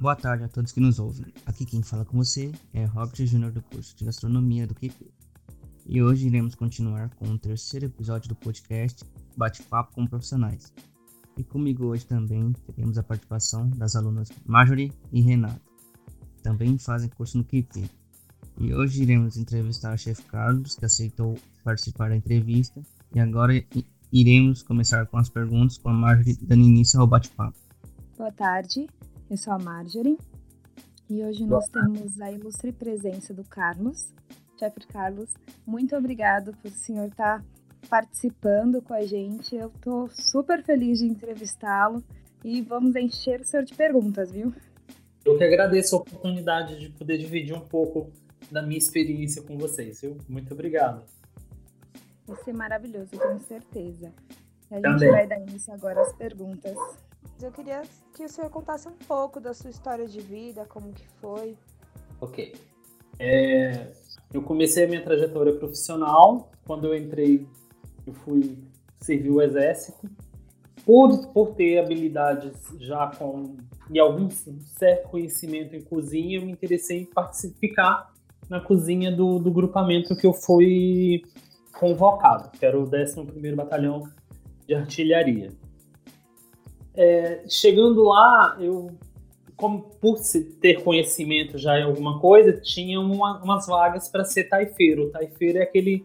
Boa tarde a todos que nos ouvem. Aqui quem fala com você é Robert Júnior do curso de Gastronomia do QP. E hoje iremos continuar com o terceiro episódio do podcast Bate-Papo com Profissionais. E comigo hoje também teremos a participação das alunas Marjorie e Renata. Também fazem curso no QP. E hoje iremos entrevistar o chefe Carlos, que aceitou participar da entrevista. E agora iremos começar com as perguntas com a Marjorie dando início ao bate-papo. Boa tarde, eu sou a Marjorie e hoje nós temos a ilustre presença do Carlos. Chefe Carlos, muito obrigado por o senhor estar tá participando com a gente. Eu estou super feliz de entrevistá-lo e vamos encher o senhor de perguntas, viu? Eu que agradeço a oportunidade de poder dividir um pouco da minha experiência com vocês, viu? Muito obrigado. Vai ser maravilhoso, tenho certeza. A gente Também. vai dar início agora às perguntas. Eu queria que o senhor contasse um pouco da sua história de vida, como que foi. Ok. É, eu comecei a minha trajetória profissional quando eu entrei, eu fui servir o exército. Por, por ter habilidades já com e algum certo conhecimento em cozinha, eu me interessei em participar na cozinha do, do grupamento que eu fui convocado, que era o 11º Batalhão de Artilharia. É, chegando lá, eu, como por ter conhecimento já em alguma coisa, tinha uma, umas vagas para ser taifeiro. O taifeiro é aquele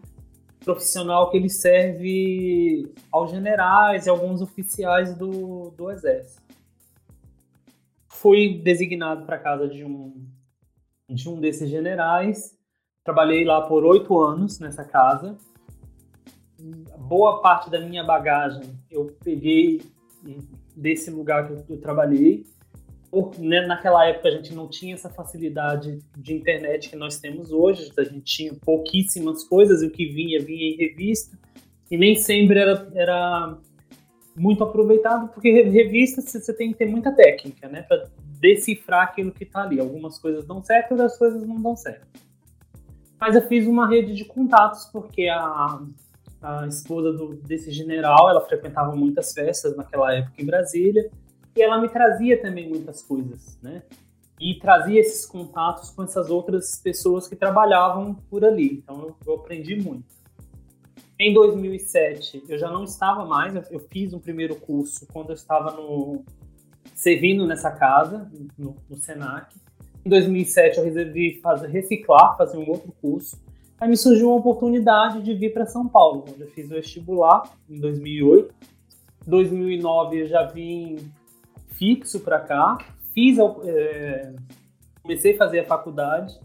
profissional que ele serve aos generais e alguns oficiais do, do exército. Fui designado para casa de um, de um desses generais. Trabalhei lá por oito anos nessa casa. Boa parte da minha bagagem eu peguei desse lugar que eu, trabalhei. Por, né, naquela época a gente não tinha essa facilidade de internet que nós temos hoje, a gente tinha pouquíssimas coisas e o que vinha, vinha em revista, e nem sempre era, era muito aproveitado, porque revista você tem que ter muita técnica, né, para decifrar aquilo que está ali. Algumas coisas dão certo, outras coisas não dão certo. Mas eu fiz uma rede de contatos, porque a, a esposa do, desse general, ela frequentava muitas festas naquela época em Brasília, e ela me trazia também muitas coisas, né? E trazia esses contatos com essas outras pessoas que trabalhavam por ali. Então eu, aprendi muito. Em 2007, eu já não estava mais, eu, eu fiz um primeiro curso quando eu estava no servindo nessa casa, no, no Senac. Em 2007, eu resolvi fazer, reciclar, fazer um outro curso. Aí me surgiu uma oportunidade de vir para São Paulo, onde eu fiz o vestibular em 2008. 2009 eu já vim fixo para cá, fiz, é, comecei a fazer a faculdade.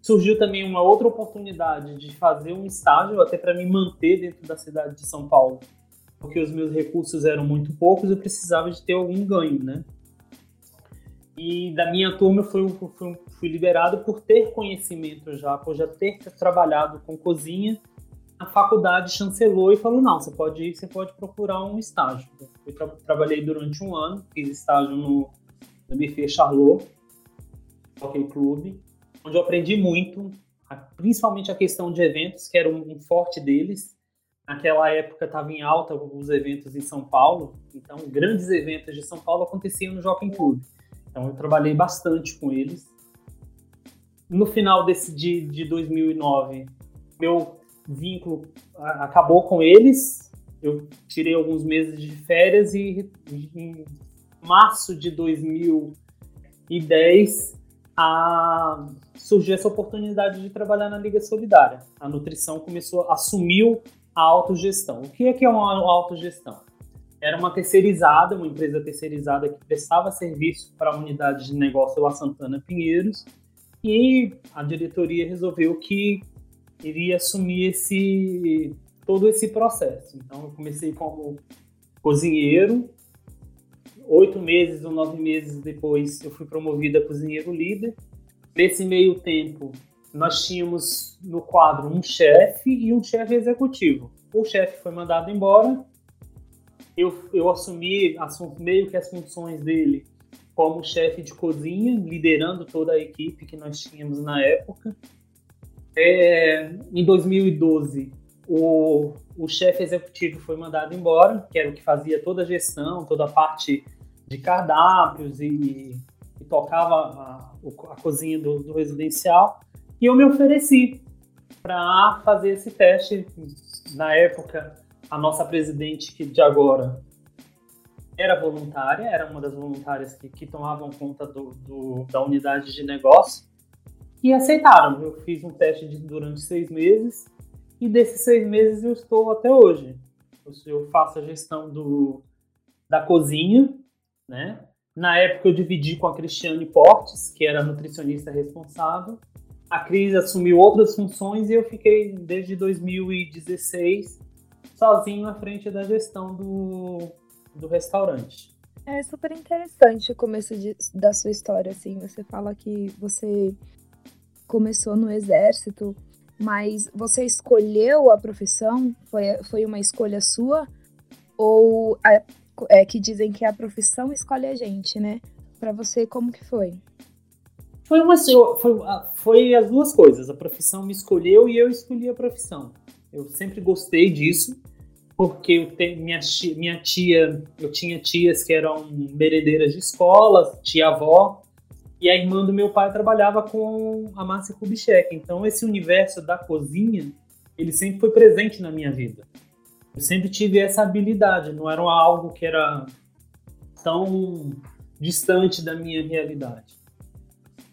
Surgiu também uma outra oportunidade de fazer um estágio, até para me manter dentro da cidade de São Paulo, porque os meus recursos eram muito poucos, eu precisava de ter algum ganho, né? E da minha turma eu fui, fui, fui liberado por ter conhecimento já, por já ter trabalhado com cozinha. A faculdade chancelou e falou: não, você pode ir, você pode procurar um estágio. Eu tra trabalhei durante um ano, fiz estágio no, no Buffet Charlot, Hockey Club, onde eu aprendi muito, principalmente a questão de eventos, que era um, um forte deles. Naquela época estava em alta os eventos em São Paulo, então grandes eventos de São Paulo aconteciam no Jockey Club. Então eu trabalhei bastante com eles. No final desse de, de 2009, meu vínculo acabou com eles. Eu tirei alguns meses de férias e em março de 2010 a, surgiu essa oportunidade de trabalhar na Liga Solidária. A nutrição começou, assumiu a autogestão. O que é que é uma autogestão? Era uma terceirizada, uma empresa terceirizada que prestava serviço para a unidade de negócio lá Santana Pinheiros, e a diretoria resolveu que iria assumir esse todo esse processo. Então eu comecei como cozinheiro, oito meses ou nove meses depois eu fui promovida a cozinheiro líder. Nesse meio tempo nós tínhamos no quadro um chefe e um chefe executivo. O chefe foi mandado embora eu, eu assumi as, meio que as funções dele como chefe de cozinha, liderando toda a equipe que nós tínhamos na época. É, em 2012, o, o chefe executivo foi mandado embora, que era o que fazia toda a gestão, toda a parte de cardápios e, e tocava a, a cozinha do, do, residencial, e eu me ofereci para fazer esse teste. Na época, a nossa presidente, que de agora era voluntária, era uma das voluntárias que, que tomavam conta do, do, da unidade de negócio, e aceitaram. Eu fiz um teste de, durante seis meses, e desses seis meses eu estou até hoje. Eu faço a gestão do, da cozinha, né? Na época eu dividi com a Cristiane Portes, que era a nutricionista responsável. A Cris assumiu outras funções e eu fiquei desde 2016 sozinho à frente da gestão do, do restaurante. É super interessante o começo de, da sua história, assim. Você fala que você começou no exército, mas você escolheu a profissão? Foi, foi uma escolha sua? Ou a, é, que dizem que a profissão escolhe a gente, né? Para você, como que foi? Foi, uma, foi, foi as duas coisas. A profissão me escolheu e eu escolhi a profissão. Eu sempre gostei disso, porque eu tenho, minha, minha tia, eu tinha tias que eram merendeiras de escola, tia-avó, e a irmã do meu pai trabalhava com a Márcia Kubitschek. Então, esse universo da cozinha, ele sempre foi presente na minha vida. Eu sempre tive essa habilidade, não era algo que era tão distante da minha realidade.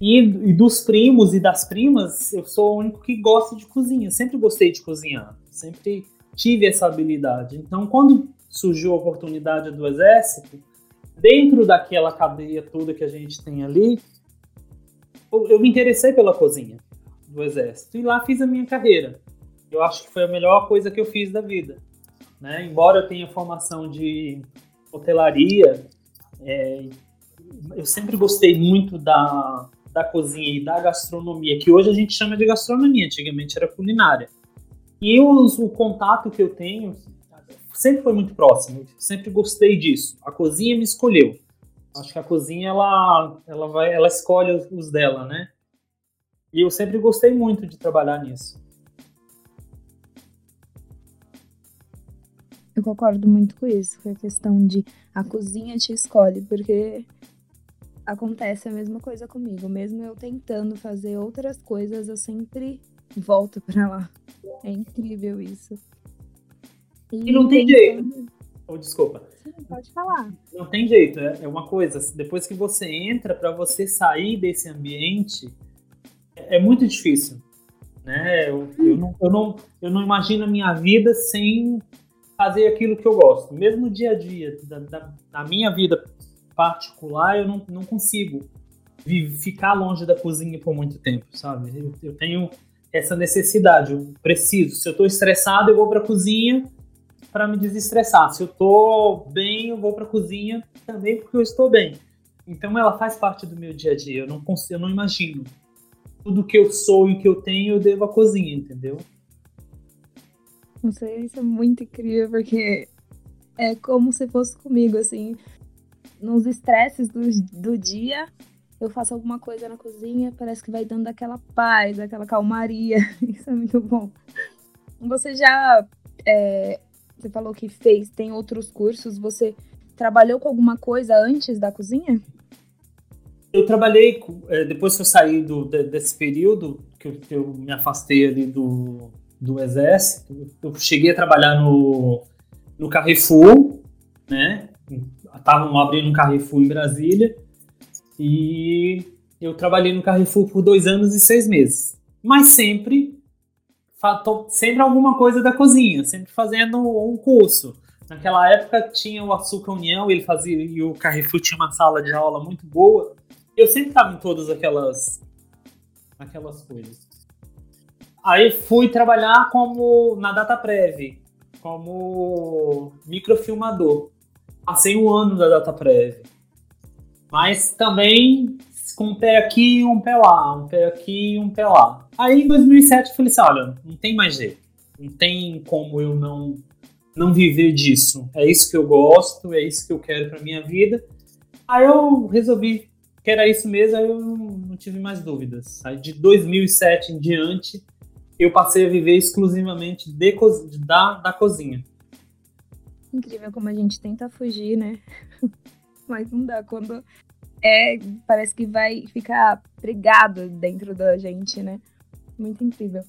E, e, dos primos e das primas, eu sou o único que gosta de cozinha. Sempre gostei de cozinhar, sempre tive essa habilidade. Então, quando surgiu a oportunidade do exército, dentro daquela cadeia toda que a gente tem ali, eu, eu me interessei pela cozinha do exército e lá fiz a minha carreira. Eu acho que foi a melhor coisa que eu fiz da vida. Né? Embora eu tenha formação de hotelaria, é, eu sempre gostei muito da, da cozinha e da gastronomia, que hoje a gente chama de gastronomia, antigamente era culinária. E o contato que eu tenho sempre foi muito próximo, sempre gostei disso. A cozinha me escolheu. Acho que a cozinha ela, ela, vai, ela escolhe os dela, né? E eu sempre gostei muito de trabalhar nisso. Eu concordo muito com isso, com a questão de a cozinha te escolhe, porque acontece a mesma coisa comigo. Mesmo eu tentando fazer outras coisas, eu sempre volto para lá. É incrível isso. E, e não tem jeito. Oh, desculpa. Sim, pode falar. Não tem jeito, é, é uma coisa. Depois que você entra, para você sair desse ambiente, é, é muito difícil. Né? Eu, eu, não, eu, não, eu não imagino a minha vida sem fazer aquilo que eu gosto. Mesmo no dia a dia, da, da, da minha vida particular, eu não, não consigo ficar longe da cozinha por muito tempo, sabe? Eu, eu tenho essa necessidade, eu preciso. Se eu estou estressado, eu vou para cozinha para me desestressar. Se eu estou bem, eu vou para cozinha também porque eu estou bem. Então ela faz parte do meu dia a dia. Eu não consigo, eu não imagino tudo que eu sou e que eu tenho eu devo à cozinha, entendeu? Não sei, isso é muito incrível, porque é como se fosse comigo, assim. Nos estresses do, do dia, eu faço alguma coisa na cozinha, parece que vai dando aquela paz, aquela calmaria. Isso é muito bom. Você já. É, você falou que fez, tem outros cursos. Você trabalhou com alguma coisa antes da cozinha? Eu trabalhei, é, depois que eu saí do, desse período, que eu, que eu me afastei ali do, do Exército. Eu cheguei a trabalhar no, no Carrefour, né? Estavam abrindo um Carrefour em Brasília. E eu trabalhei no Carrefour por dois anos e seis meses. Mas sempre, sempre alguma coisa da cozinha, sempre fazendo um curso. Naquela época tinha o Açúcar União, ele fazia e o Carrefour tinha uma sala de aula muito boa. Eu sempre estava em todas aquelas aquelas coisas. Aí fui trabalhar como na DataPrev, como microfilmador. Passei um ano da DataPrev. Mas também com um pé aqui um pé lá, um pé aqui um pé lá. Aí em 2007 eu falei assim, olha, não tem mais jeito. Não tem como eu não não viver disso. É isso que eu gosto, é isso que eu quero para minha vida. Aí eu resolvi que era isso mesmo, aí eu não tive mais dúvidas. Aí de 2007 em diante, eu passei a viver exclusivamente de, da, da cozinha. Incrível como a gente tenta fugir, né? Mas não dá. Quando é, parece que vai ficar pregado dentro da gente, né? Muito incrível.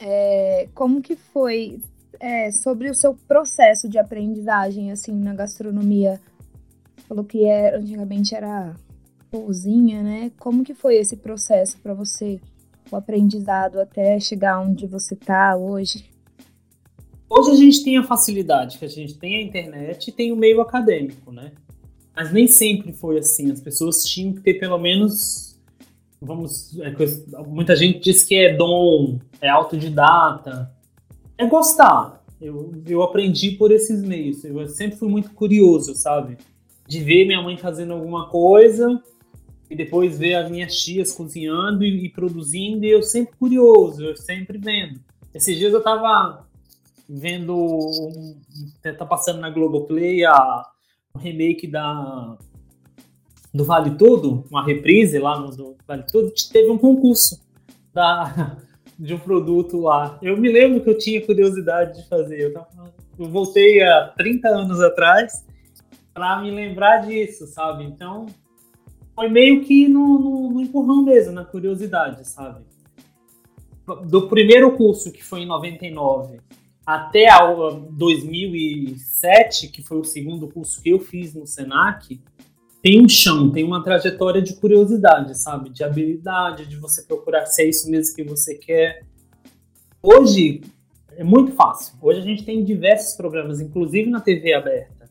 É, como que foi é, sobre o seu processo de aprendizagem, assim, na gastronomia? Falou que era, antigamente era cozinha, né? Como que foi esse processo para você, o aprendizado até chegar onde você está hoje? Hoje a gente tem a facilidade que a gente tem a internet e tem o meio acadêmico, né? Mas nem sempre foi assim. As pessoas tinham que ter pelo menos. Vamos. É, muita gente diz que é dom, é autodidata. É gostar. Eu, eu aprendi por esses meios. Eu sempre fui muito curioso, sabe? De ver minha mãe fazendo alguma coisa e depois ver as minhas tias cozinhando e, e produzindo. E eu sempre curioso, eu sempre vendo. Esses dias eu tava vendo. Um, tá passando na Globoplay a um remake da do Vale Tudo, uma reprise lá no do Vale Tudo, teve um concurso da, de um produto lá. Eu me lembro que eu tinha curiosidade de fazer. Eu, tava, eu voltei há 30 anos atrás para me lembrar disso, sabe? Então, foi meio que no, no, no empurrão mesmo, na curiosidade, sabe? Do primeiro curso, que foi em 99, até a 2007, que foi o segundo curso que eu fiz no Senac, tem um chão, tem uma trajetória de curiosidade, sabe? De habilidade, de você procurar se é isso mesmo que você quer. Hoje é muito fácil. Hoje a gente tem diversos programas, inclusive na TV aberta,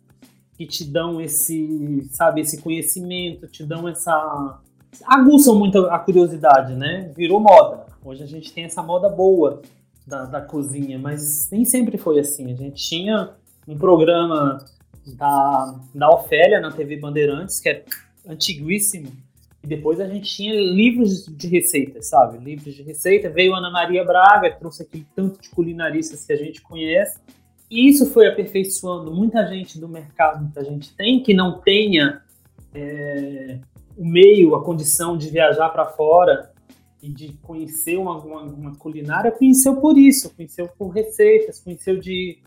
que te dão esse, sabe, esse conhecimento, te dão essa aguçam muito a curiosidade, né? Virou moda. Hoje a gente tem essa moda boa da, da cozinha, mas nem sempre foi assim. A gente tinha um programa da, da Ofélia na TV Bandeirantes, que é antiguíssimo, e depois a gente tinha livros de receitas, sabe? Livros de receita. Veio Ana Maria Braga, trouxe aquele tanto de culinaristas que a gente conhece. E isso foi aperfeiçoando muita gente do mercado que a gente tem, que não tenha é, o meio, a condição de viajar para fora e de conhecer uma, uma, uma, culinária, conheceu por isso, conheceu por receitas, conheceu de,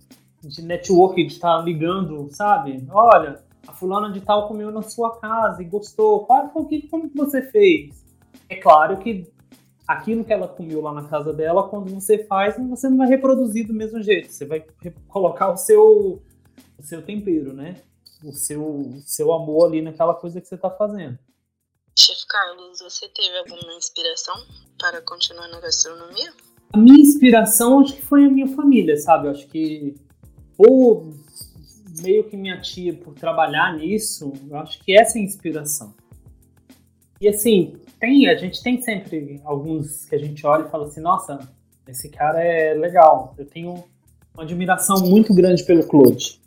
de network, de estar ligando, sabe? Olha, a fulana de tal comeu na sua casa e gostou. Qual foi o que como que você fez? É claro que aquilo que ela comeu lá na casa dela, quando você faz, você não vai reproduzir do mesmo jeito. Você vai colocar o seu, o seu tempero, né? O seu, o seu amor ali naquela coisa que você está fazendo. Chef Carlos, você teve alguma inspiração para continuar na gastronomia? A minha inspiração acho que foi a minha família, sabe? acho que ou meio que minha tia por trabalhar nisso, eu acho que essa é a inspiração. E assim, tem, a gente tem sempre alguns que a gente olha e fala assim, nossa, esse cara é legal. Eu tenho uma admiração muito grande pelo Claude.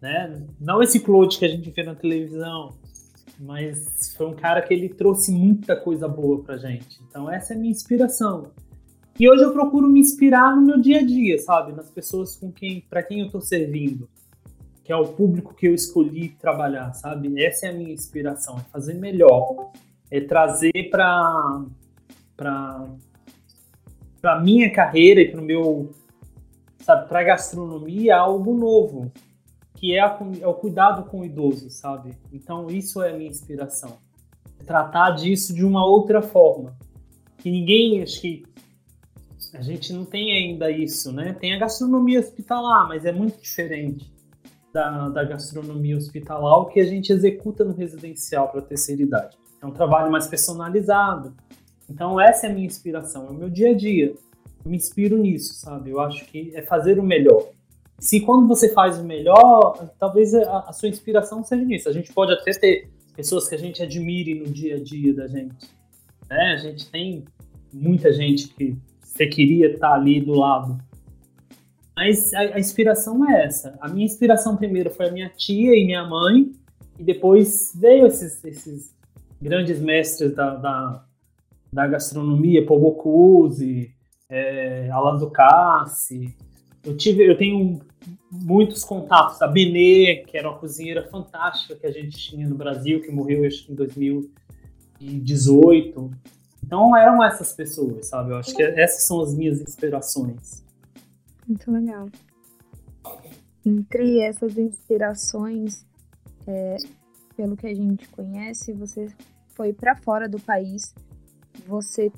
Né? Não esse Claude que a gente vê na televisão, mas foi um cara que ele trouxe muita coisa boa pra gente. Então essa é a minha inspiração. E hoje eu procuro me inspirar no meu dia a dia, sabe? Nas pessoas com quem, para quem eu tô servindo, que é o público que eu escolhi trabalhar, sabe? Essa é a minha inspiração, é fazer melhor, é trazer para para para minha carreira e para o meu sabe, para gastronomia algo novo, que é, a, é, o cuidado com o idoso, sabe? Então isso é a minha inspiração. Tratar disso de uma outra forma. Que ninguém, acho que a gente não tem ainda isso, né? Tem a gastronomia hospitalar, mas é muito diferente da, da gastronomia hospitalar, o que a gente executa no residencial para a terceira idade. É um trabalho mais personalizado. Então essa é a minha inspiração, é o meu dia a dia. Eu me inspiro nisso, sabe? Eu acho que é fazer o melhor se quando você faz o melhor, talvez a, a, sua inspiração seja nisso. A gente pode até ter pessoas que a gente admire no dia a dia da gente. Né? A gente tem muita gente que você queria estar ali do lado. Mas a, a inspiração é essa. A minha inspiração primeiro foi a minha tia e minha mãe, e depois veio esses, esses grandes mestres da, da, da gastronomia, Paul Bocuse, é, Alan Ducassi, eu tive, eu tenho muitos contatos. A Benê, que era uma cozinheira fantástica que a gente tinha no Brasil, que morreu acho em 2018. Então eram essas pessoas, sabe? Eu acho que essas são as minhas inspirações. Muito legal. Entre essas inspirações, é, pelo que a gente conhece, você foi para fora do país. Você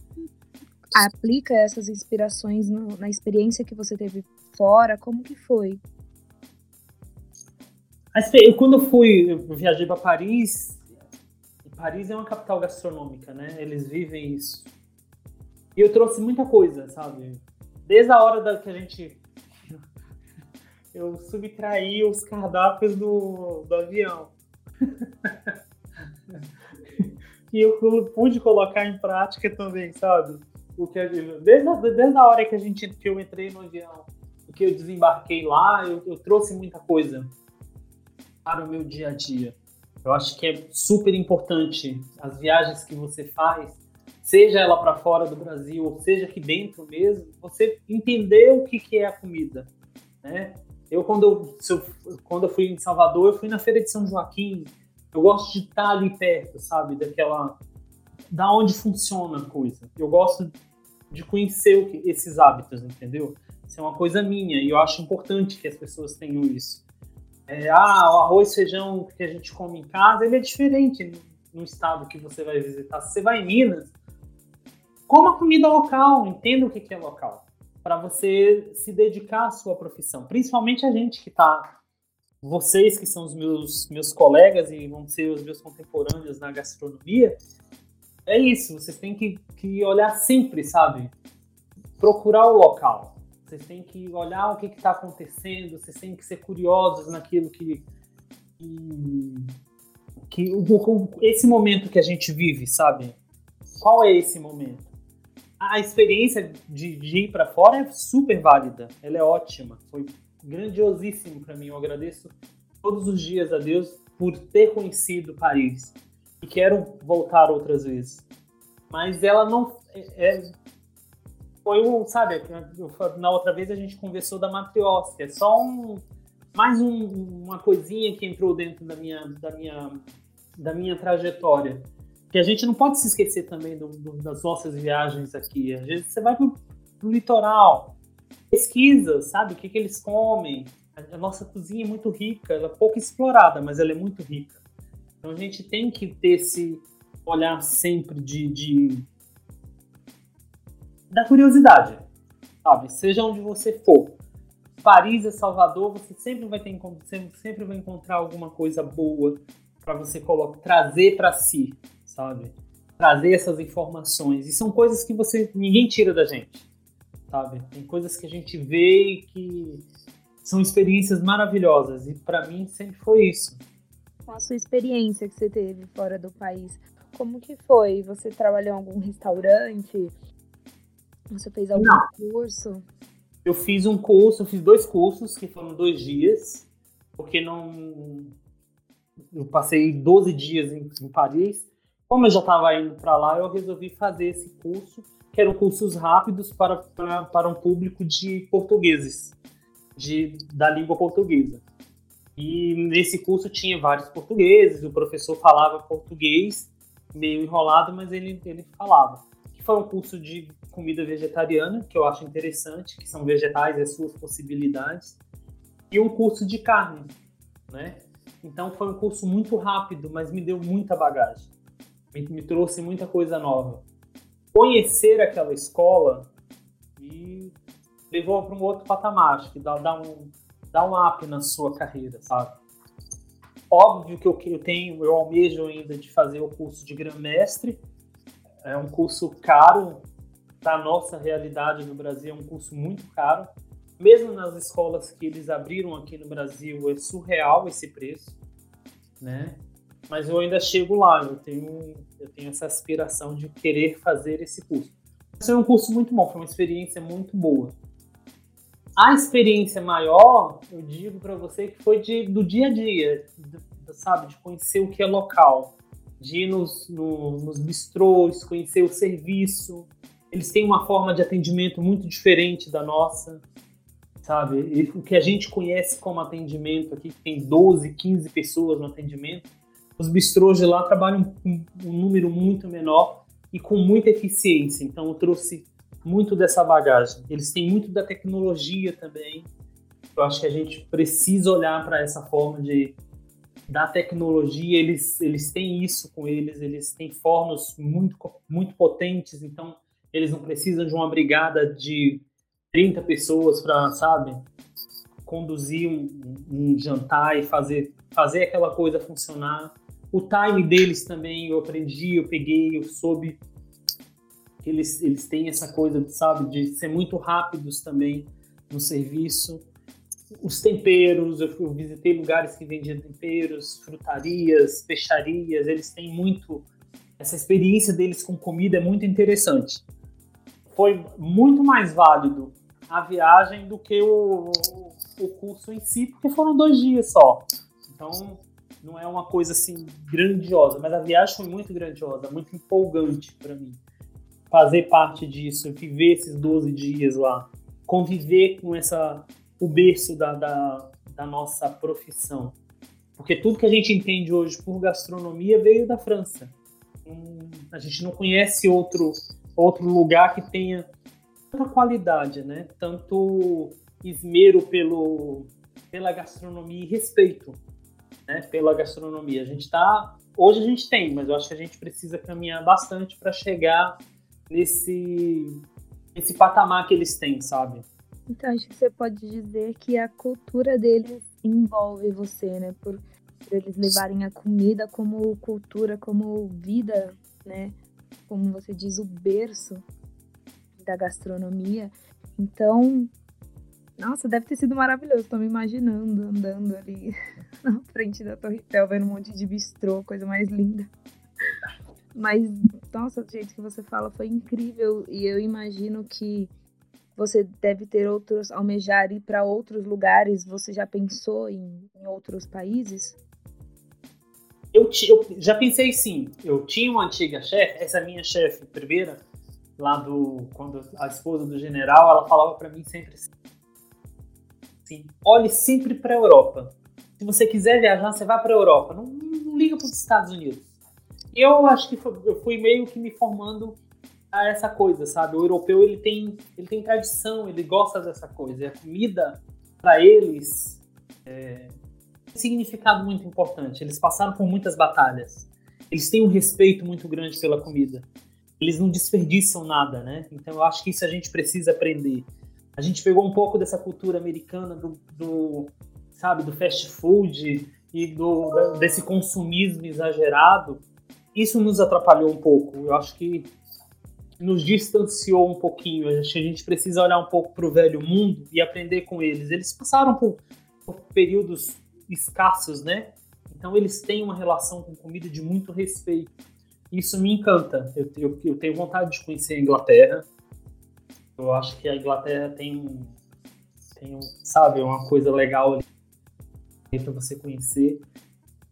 aplica essas inspirações no, na experiência que você teve fora? Como que foi? Quando eu fui, eu viajei para Paris. Paris é uma capital gastronômica, né? Eles vivem isso. E eu trouxe muita coisa, sabe? Desde a hora da que a gente eu subtraí os cardápios do, do avião. e eu pude colocar em prática também, sabe? O que desde, a, desde a hora que a gente que eu entrei no avião, que eu desembarquei lá, eu, eu trouxe muita coisa para o meu dia a dia. Eu acho que é super importante as viagens que você faz, seja ela para fora do Brasil ou seja aqui dentro mesmo, você entender o que, que é a comida, né? Eu quando eu, quando eu fui em Salvador, eu fui na feira de São Joaquim. Eu gosto de estar ali perto, sabe, daquela da onde funciona a coisa. Eu gosto de conhecer que, esses hábitos, entendeu? Isso é uma coisa minha e eu acho importante que as pessoas tenham isso. É, ah, o arroz feijão que a gente come em casa, ele é diferente no, estado que você vai visitar. Se você vai em Minas, coma comida local, entenda o que, é local, para você se dedicar à sua profissão. Principalmente a gente que está vocês que são os meus, meus colegas e vão ser os meus contemporâneos na gastronomia, é isso, vocês têm que, que olhar sempre, sabe? Procurar o local. Vocês têm que olhar o que está acontecendo, vocês têm que ser curiosos naquilo que. que, que esse momento que a gente vive, sabe? Qual é esse momento? A experiência de, de ir para fora é super válida, ela é ótima, foi grandiosíssimo para mim. Eu agradeço todos os dias a Deus por ter conhecido Paris e quero voltar outras vezes. Mas ela não. É, é, foi um, sabe, na outra vez a gente conversou da matriótica, é só um. Mais um, uma coisinha que entrou dentro da minha, da minha, da minha trajetória. Que a gente não pode se esquecer também do, do, das nossas viagens aqui. Às vezes você vai pro, pro litoral, pesquisa, sabe, o que, que eles comem. A, a nossa cozinha é muito rica, ela é pouco explorada, mas ela é muito rica. Então a gente tem que ter esse olhar sempre de, de da curiosidade, sabe? Seja onde você for. Paris e Salvador, você sempre vai ter sempre vai encontrar alguma coisa boa para você colocar, trazer para si, sabe? Trazer essas informações. E são coisas que você ninguém tira da gente, sabe? Tem coisas que a gente vê e que são experiências maravilhosas e para mim sempre foi isso com a sua experiência que você teve fora do país. Como que foi? Você trabalhou em algum restaurante? Você fez algum Não. curso? Eu fiz um curso, eu fiz dois cursos que foram dois dias, porque não. Eu passei 12 dias em, em Paris. Como eu já estava indo para lá, eu resolvi fazer esse curso, que eram cursos rápidos para, para, para um público de portugueses, de, da língua portuguesa. E nesse curso tinha vários portugueses, o professor falava português, meio enrolado, mas ele, ele falava. Foi um curso de comida vegetariana, que eu acho interessante, que são vegetais e as suas possibilidades, e um curso de carne, né? Então foi um curso muito rápido, mas me deu muita bagagem, me, me trouxe muita coisa nova. Conhecer aquela escola me levou para um outro patamar, acho que dá, dá um dá um up na sua carreira, sabe? Óbvio que eu, eu tenho, eu almejo ainda de fazer o curso de Grã-Mestre. É um curso caro, da nossa realidade no Brasil, é um curso muito caro. Mesmo nas escolas que eles abriram aqui no Brasil, é surreal esse preço, né? Mas eu ainda chego lá, eu tenho, eu tenho essa aspiração de querer fazer esse curso. É um curso muito bom, foi uma experiência muito boa. A experiência maior, eu digo para você que foi de, do dia a dia, sabe, de conhecer o que é local, de ir nos, no, nos bistrôs, conhecer o serviço. Eles têm uma forma de atendimento muito diferente da nossa, sabe? E o que a gente conhece como atendimento aqui, que tem 12, 15 pessoas no atendimento, os bistrôs de lá trabalham com um número muito menor e com muita eficiência. Então, eu trouxe muito dessa bagagem. Eles têm muito da tecnologia também. Eu acho que a gente precisa olhar para essa forma de, da tecnologia, eles, eles têm isso com eles, eles têm fornos muito, muito potentes, então eles não precisam de uma brigada de 30 pessoas para, sabe, conduzir um, um, jantar e fazer, fazer aquela coisa funcionar. O time deles também, eu aprendi, eu peguei, eu soube eles, eles têm essa coisa, sabe, de ser muito rápidos também no serviço os temperos, eu, visitei lugares que vendiam temperos, frutarias, peixarias, eles têm muito. Essa experiência deles com comida é muito interessante. Foi muito mais válido a viagem do que o, o curso em si, porque foram dois dias só. Então, não é uma coisa assim grandiosa, mas a viagem foi muito grandiosa, muito empolgante para mim. Fazer parte disso, viver esses 12 dias lá, conviver com essa o berço da, da, da nossa profissão. Porque tudo que a gente entende hoje por gastronomia veio da França. Hum, a gente não conhece outro, outro lugar que tenha tanta qualidade, né? Tanto esmero pelo, pela gastronomia e respeito né? pela gastronomia. A gente está. Hoje a gente tem, mas eu acho que a gente precisa caminhar bastante para chegar nesse, nesse patamar que eles têm, sabe? Então, acho que você pode dizer que a cultura deles envolve você, né? Por, por eles levarem a comida como cultura, como vida, né? Como você diz, o berço da gastronomia. Então, nossa, deve ter sido maravilhoso. Tô me imaginando andando ali na frente da Torre Eiffel, vendo um monte de bistrô, coisa mais linda. Mas, nossa, o jeito que você fala foi incrível. E eu imagino que você deve ter outros, almejar ir para outros lugares. Você já pensou em, em outros países? Eu, eu, já pensei sim. Eu tinha uma antiga chefe, essa minha chefe primeira, lá do. Quando a esposa do general, ela falava para mim sempre assim: olhe sempre para a Europa. Se você quiser viajar, você vai para a Europa. Não, não liga para os Estados Unidos. Eu acho que foi, eu fui meio que me formando a essa coisa, sabe? O europeu ele tem, ele tem tradição, ele gosta dessa coisa. E a comida para eles é, um significado muito importante. Eles passaram por muitas batalhas. Eles têm um respeito muito grande pela comida. Eles não desperdiçam nada, né? Então eu acho que isso a gente precisa aprender. A gente pegou um pouco dessa cultura americana do, do sabe, do fast food e do desse consumismo exagerado. Isso nos atrapalhou um pouco. Eu acho que nos distanciou um pouquinho. A gente, a gente precisa olhar um pouco para o velho mundo e aprender com eles. Eles passaram por, por, períodos escassos, né? Então eles têm uma relação com comida de muito respeito. Isso me encanta. Eu, eu, eu tenho vontade de conhecer a Inglaterra. Eu acho que a Inglaterra tem, tem sabe, uma coisa legal para você conhecer.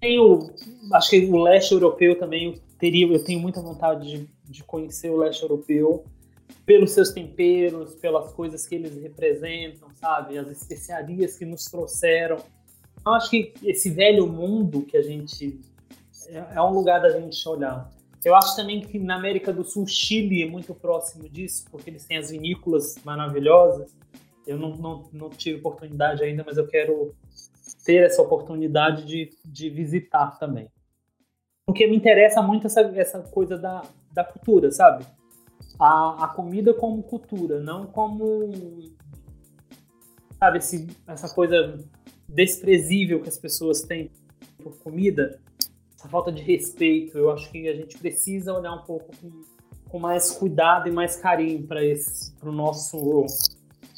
Tenho, acho que o leste europeu também eu teria, eu tenho muita vontade de de conhecer o leste europeu pelos seus temperos, pelas coisas que eles representam, sabe? As especiarias que nos trouxeram. Eu acho que esse velho mundo que a gente. É, é um lugar da gente olhar. Eu acho também que na América do Sul, Chile é muito próximo disso, porque eles têm as vinícolas maravilhosas. Eu não, não, não tive oportunidade ainda, mas eu quero ter essa oportunidade de, de visitar também. Porque me interessa muito essa, essa coisa da, da cultura, sabe? A, a comida como cultura, não como. Sabe, esse, essa coisa desprezível que as pessoas têm por comida, essa falta de respeito. Eu acho que a gente precisa olhar um pouco com, com mais cuidado e mais carinho para esse, para o nosso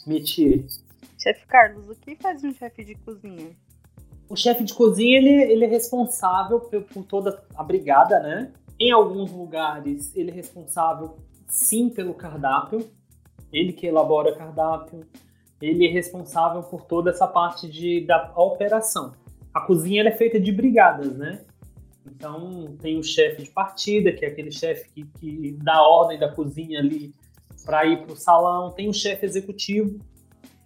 métier. Chefe Carlos, o que faz um chefe de cozinha? O chefe de cozinha ele, ele é responsável por, por toda a brigada, né? Em alguns lugares, ele é responsável sim pelo cardápio, ele que elabora cardápio, ele é responsável por toda essa parte de, da operação. A cozinha é feita de brigadas, né? Então, tem o chefe de partida, que é aquele chefe que, que dá ordem da cozinha ali para ir para o salão, tem o chefe executivo.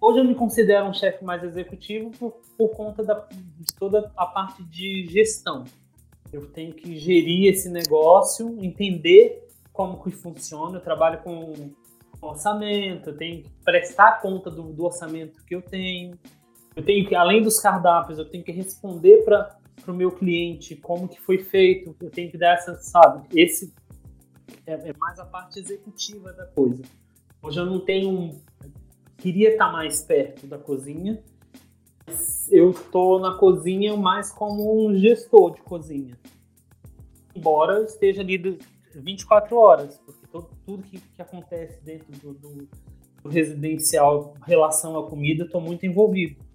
Hoje eu me considero um chefe mais executivo por, por conta da, de toda a parte de gestão. Eu tenho que gerir esse negócio, entender como que funciona. Eu trabalho com, orçamento, eu tenho que prestar conta do, do, orçamento que eu tenho. Eu tenho que, além dos cardápios, eu tenho que responder para o meu cliente como que foi feito, eu tenho que dar essa, sabe, esse é, é mais a parte executiva da coisa. Hoje eu não tenho, queria estar mais perto da cozinha, eu estou na cozinha mais como um gestor de cozinha. Embora eu esteja ali 24 horas, porque todo, tudo que, que acontece dentro do, do, do residencial relação à comida, estou muito envolvido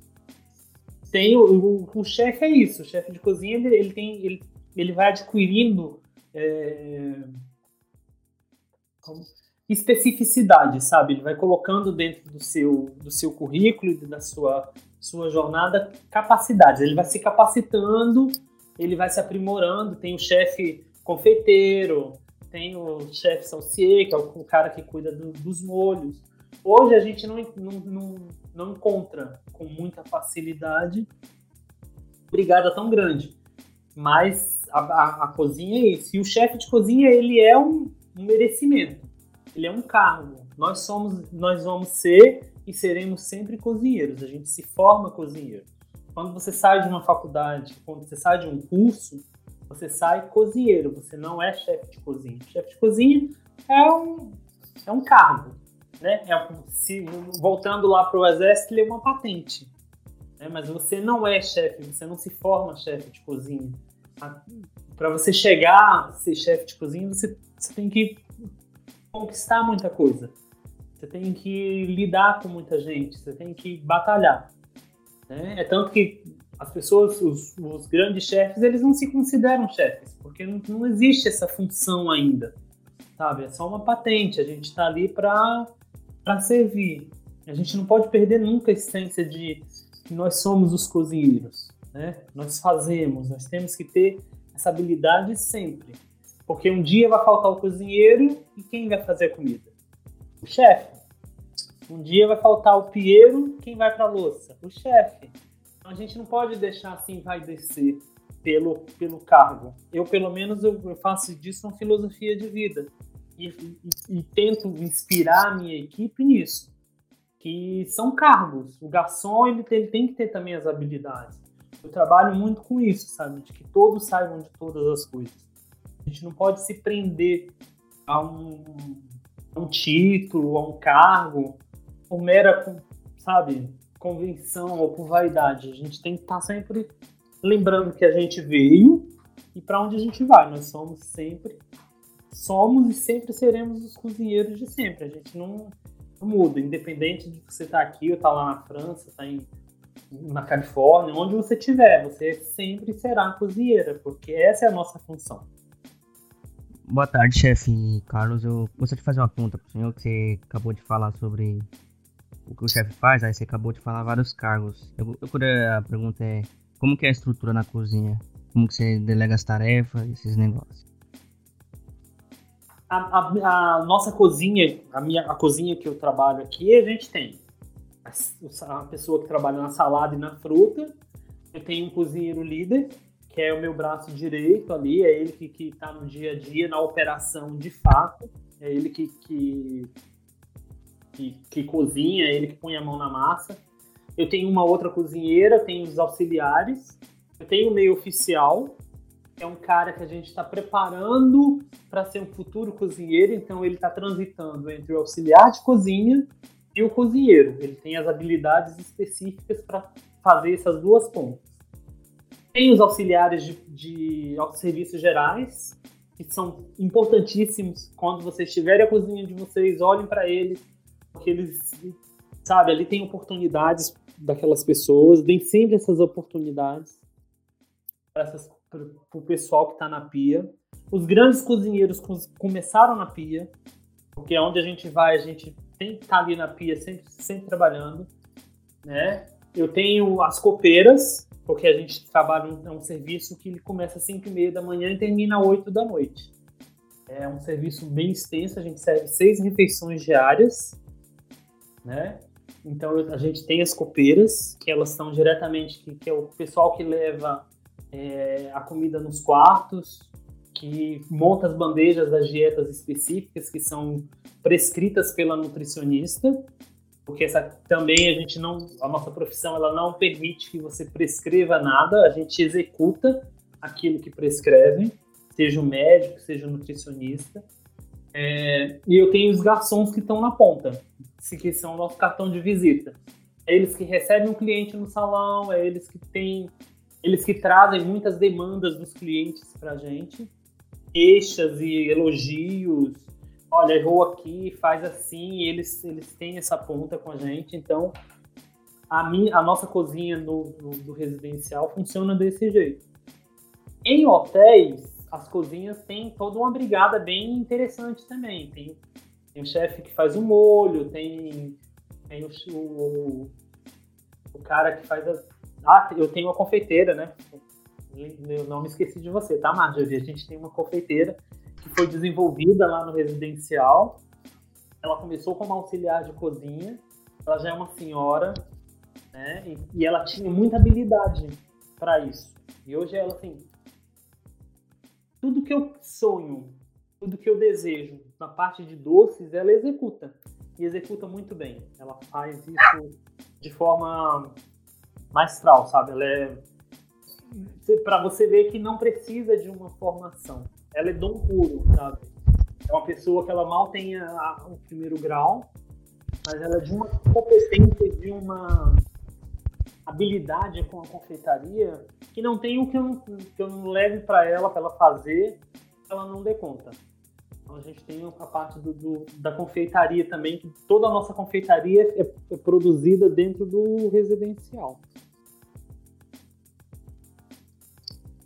tem o, o, o chefe é isso, o chefe de cozinha ele, ele, tem ele, ele vai adquirindo é, especificidade, sabe? Ele vai colocando dentro do seu do seu currículo e da sua sua jornada capacidades. Ele vai se capacitando, ele vai se aprimorando. Tem o chefe confeiteiro, tem o chefe salsier, que é o cara que cuida do, dos molhos. Hoje a gente não, não, não, não encontra com muita facilidade brigada tão grande. Mas a, a, a, cozinha é isso. E o chefe de cozinha, ele é um, um merecimento. Ele é um cargo. Nós somos, nós vamos ser e seremos sempre cozinheiros. A gente se forma cozinheiro. Quando você sai de uma faculdade, quando você sai de um curso, você sai cozinheiro. Você não é chefe de cozinha. Chefe de cozinha é um, é um cargo né? É, se, voltando lá para o exército, ele é uma patente. Né? Mas você não é chefe, você não se forma chefe de cozinha. Para você chegar a ser chefe de cozinha, você, você tem que conquistar muita coisa. Você tem que lidar com muita gente, você tem que batalhar. Né? É tanto que as pessoas, os, os, grandes chefes, eles não se consideram chefes, porque não, não existe essa função ainda, sabe? É só uma patente, a gente está ali para servir. A gente não pode perder nunca a essência de que nós somos os cozinheiros, né? Nós fazemos, nós temos que ter essa habilidade sempre. Porque um dia vai faltar o cozinheiro e quem vai fazer a comida? O chefe. Um dia vai faltar o pieiro, quem vai para a louça? O chefe. Então a gente não pode deixar assim vai descer pelo, pelo cargo. Eu, pelo menos, eu, eu faço disso uma filosofia de vida e, e, e tento inspirar a minha equipe nisso, que são cargos. O garçom ele, ele tem que ter também as habilidades. Eu trabalho muito com isso, sabe? De que todos saibam de todas as coisas. A gente não pode se prender a um, a um título, a um cargo, por mera, sabe, convenção ou por vaidade. A gente tem que estar sempre lembrando que a gente veio e para onde a gente vai. Nós somos sempre somos e sempre seremos os cozinheiros de sempre. A gente não, não muda, independente de você estar tá aqui ou estar tá lá na França, estar tá em, na Califórnia, onde você estiver, você sempre será cozinheira, porque essa é a nossa função. Boa tarde, chefe Carlos. Eu gostaria de fazer uma pergunta para o senhor, que você acabou de falar sobre o que o chefe faz, aí você acabou de falar vários cargos. Eu, eu, a pergunta é, como que é a estrutura na cozinha? Como que você delega as tarefas, esses negócios? a, a, a, nossa cozinha, a minha a cozinha que eu trabalho aqui, a gente tem a, a pessoa que trabalha na salada e na fruta. Eu tenho um cozinheiro líder, que é o meu braço direito ali, é ele que está no dia a dia, na operação de fato, é ele que, que, que, que cozinha, é ele que põe a mão na massa. Eu tenho uma outra cozinheira, tenho os auxiliares, eu tenho o meio oficial, é um cara que a gente está preparando para ser um futuro cozinheiro, então ele está transitando entre o auxiliar de cozinha e o cozinheiro. Ele tem as habilidades específicas para fazer essas duas pontas. Tem os auxiliares de, de serviços gerais, que são importantíssimos quando vocês tiverem a cozinha de vocês, olhem para eles, porque eles, sabe, ali tem oportunidades daquelas pessoas, deem sempre essas oportunidades para o pessoal que está na pia. Os grandes cozinheiros começaram na pia, porque é onde a gente vai, a gente tem que estar tá ali na pia, sempre, sempre trabalhando. Né? Eu tenho as copeiras, porque a gente trabalha um, é um serviço que começa às 5 e meia da manhã e termina às 8 da noite. É um serviço bem extenso, a gente serve seis refeições diárias, né? Então a gente tem as copeiras, que elas estão diretamente, que, que é o pessoal que leva é, a comida nos quartos, que monta as bandejas das dietas específicas que são prescritas pela nutricionista. Porque essa também a gente não, a nossa profissão ela não permite que você prescreva nada, a gente executa aquilo que prescrevem, seja o médico, seja o nutricionista. É, e eu tenho os garçons que estão na ponta, que são o nosso cartão de visita. É eles que recebem o cliente no salão, é eles que têm, eles que trazem muitas demandas dos clientes para a gente, queixas e elogios. Olha, errou aqui, faz assim. eles, eles têm essa ponta com a gente. Então, a, minha, a nossa cozinha no, no, do residencial funciona desse jeito. Em hotéis, as cozinhas têm toda uma brigada bem interessante também. Tem, tem o chefe que faz o molho, tem, tem o, o, o cara que faz as. Ah, eu tenho uma confeiteira, né? Eu não me esqueci de você, tá, Marjorie? A gente tem uma confeiteira que foi desenvolvida lá no residencial. Ela começou como auxiliar de cozinha. Ela já é uma senhora, né? E, e ela tinha muita habilidade para isso. E hoje ela, assim, tudo que eu sonho, tudo que eu desejo na parte de doces, ela executa. E executa muito bem. Ela faz isso de forma maestral, sabe? Ela é. Para você ver que não precisa de uma formação. Ela é dom puro, sabe? É uma pessoa que ela mal tem o primeiro grau, mas ela é de uma competência, de uma habilidade com a confeitaria que não tem o que eu, que eu não leve para ela, para ela fazer, ela não dê conta. Então a gente tem a parte do, do, da confeitaria também, que toda a nossa confeitaria é, é produzida dentro do residencial.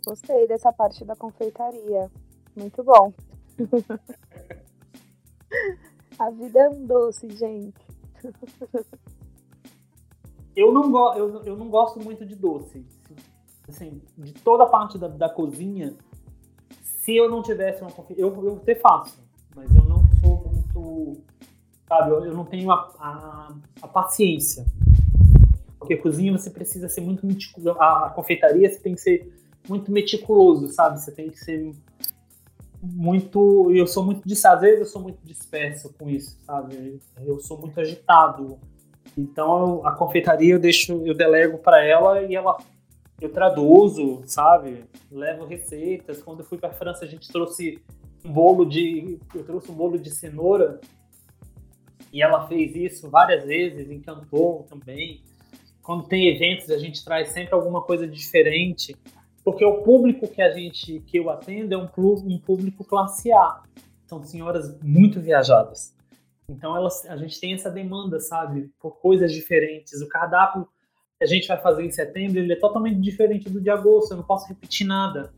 Gostei dessa parte da confeitaria. Muito bom. a vida é um doce, gente. eu não, go eu, eu não gosto muito de doce. Assim, de toda a parte da, da cozinha, se eu não tivesse uma eu, eu até faço, mas eu não sou muito. Sabe, eu, eu não tenho a, a, a, paciência. Porque cozinha você precisa ser muito meticuloso. A, a confeitaria você tem que ser muito meticuloso, sabe? Você tem que ser muito. Eu sou muito. Às vezes eu sou muito disperso com isso, sabe? Eu sou muito agitado então a confeitaria eu deixo, eu delego para ela e ela eu traduzo, sabe? Levo receitas. Quando eu fui para a França, a gente trouxe um bolo de eu trouxe um bolo de cenoura e ela fez isso várias vezes, encantou também. Quando tem eventos, a gente traz sempre alguma coisa diferente, porque o público que a gente que eu atendo é um, um público classe A. São senhoras muito viajadas. Então elas, a gente tem essa demanda, sabe, por coisas diferentes. O cardápio que a gente vai fazer em setembro ele é totalmente diferente do de agosto. Eu não posso repetir nada,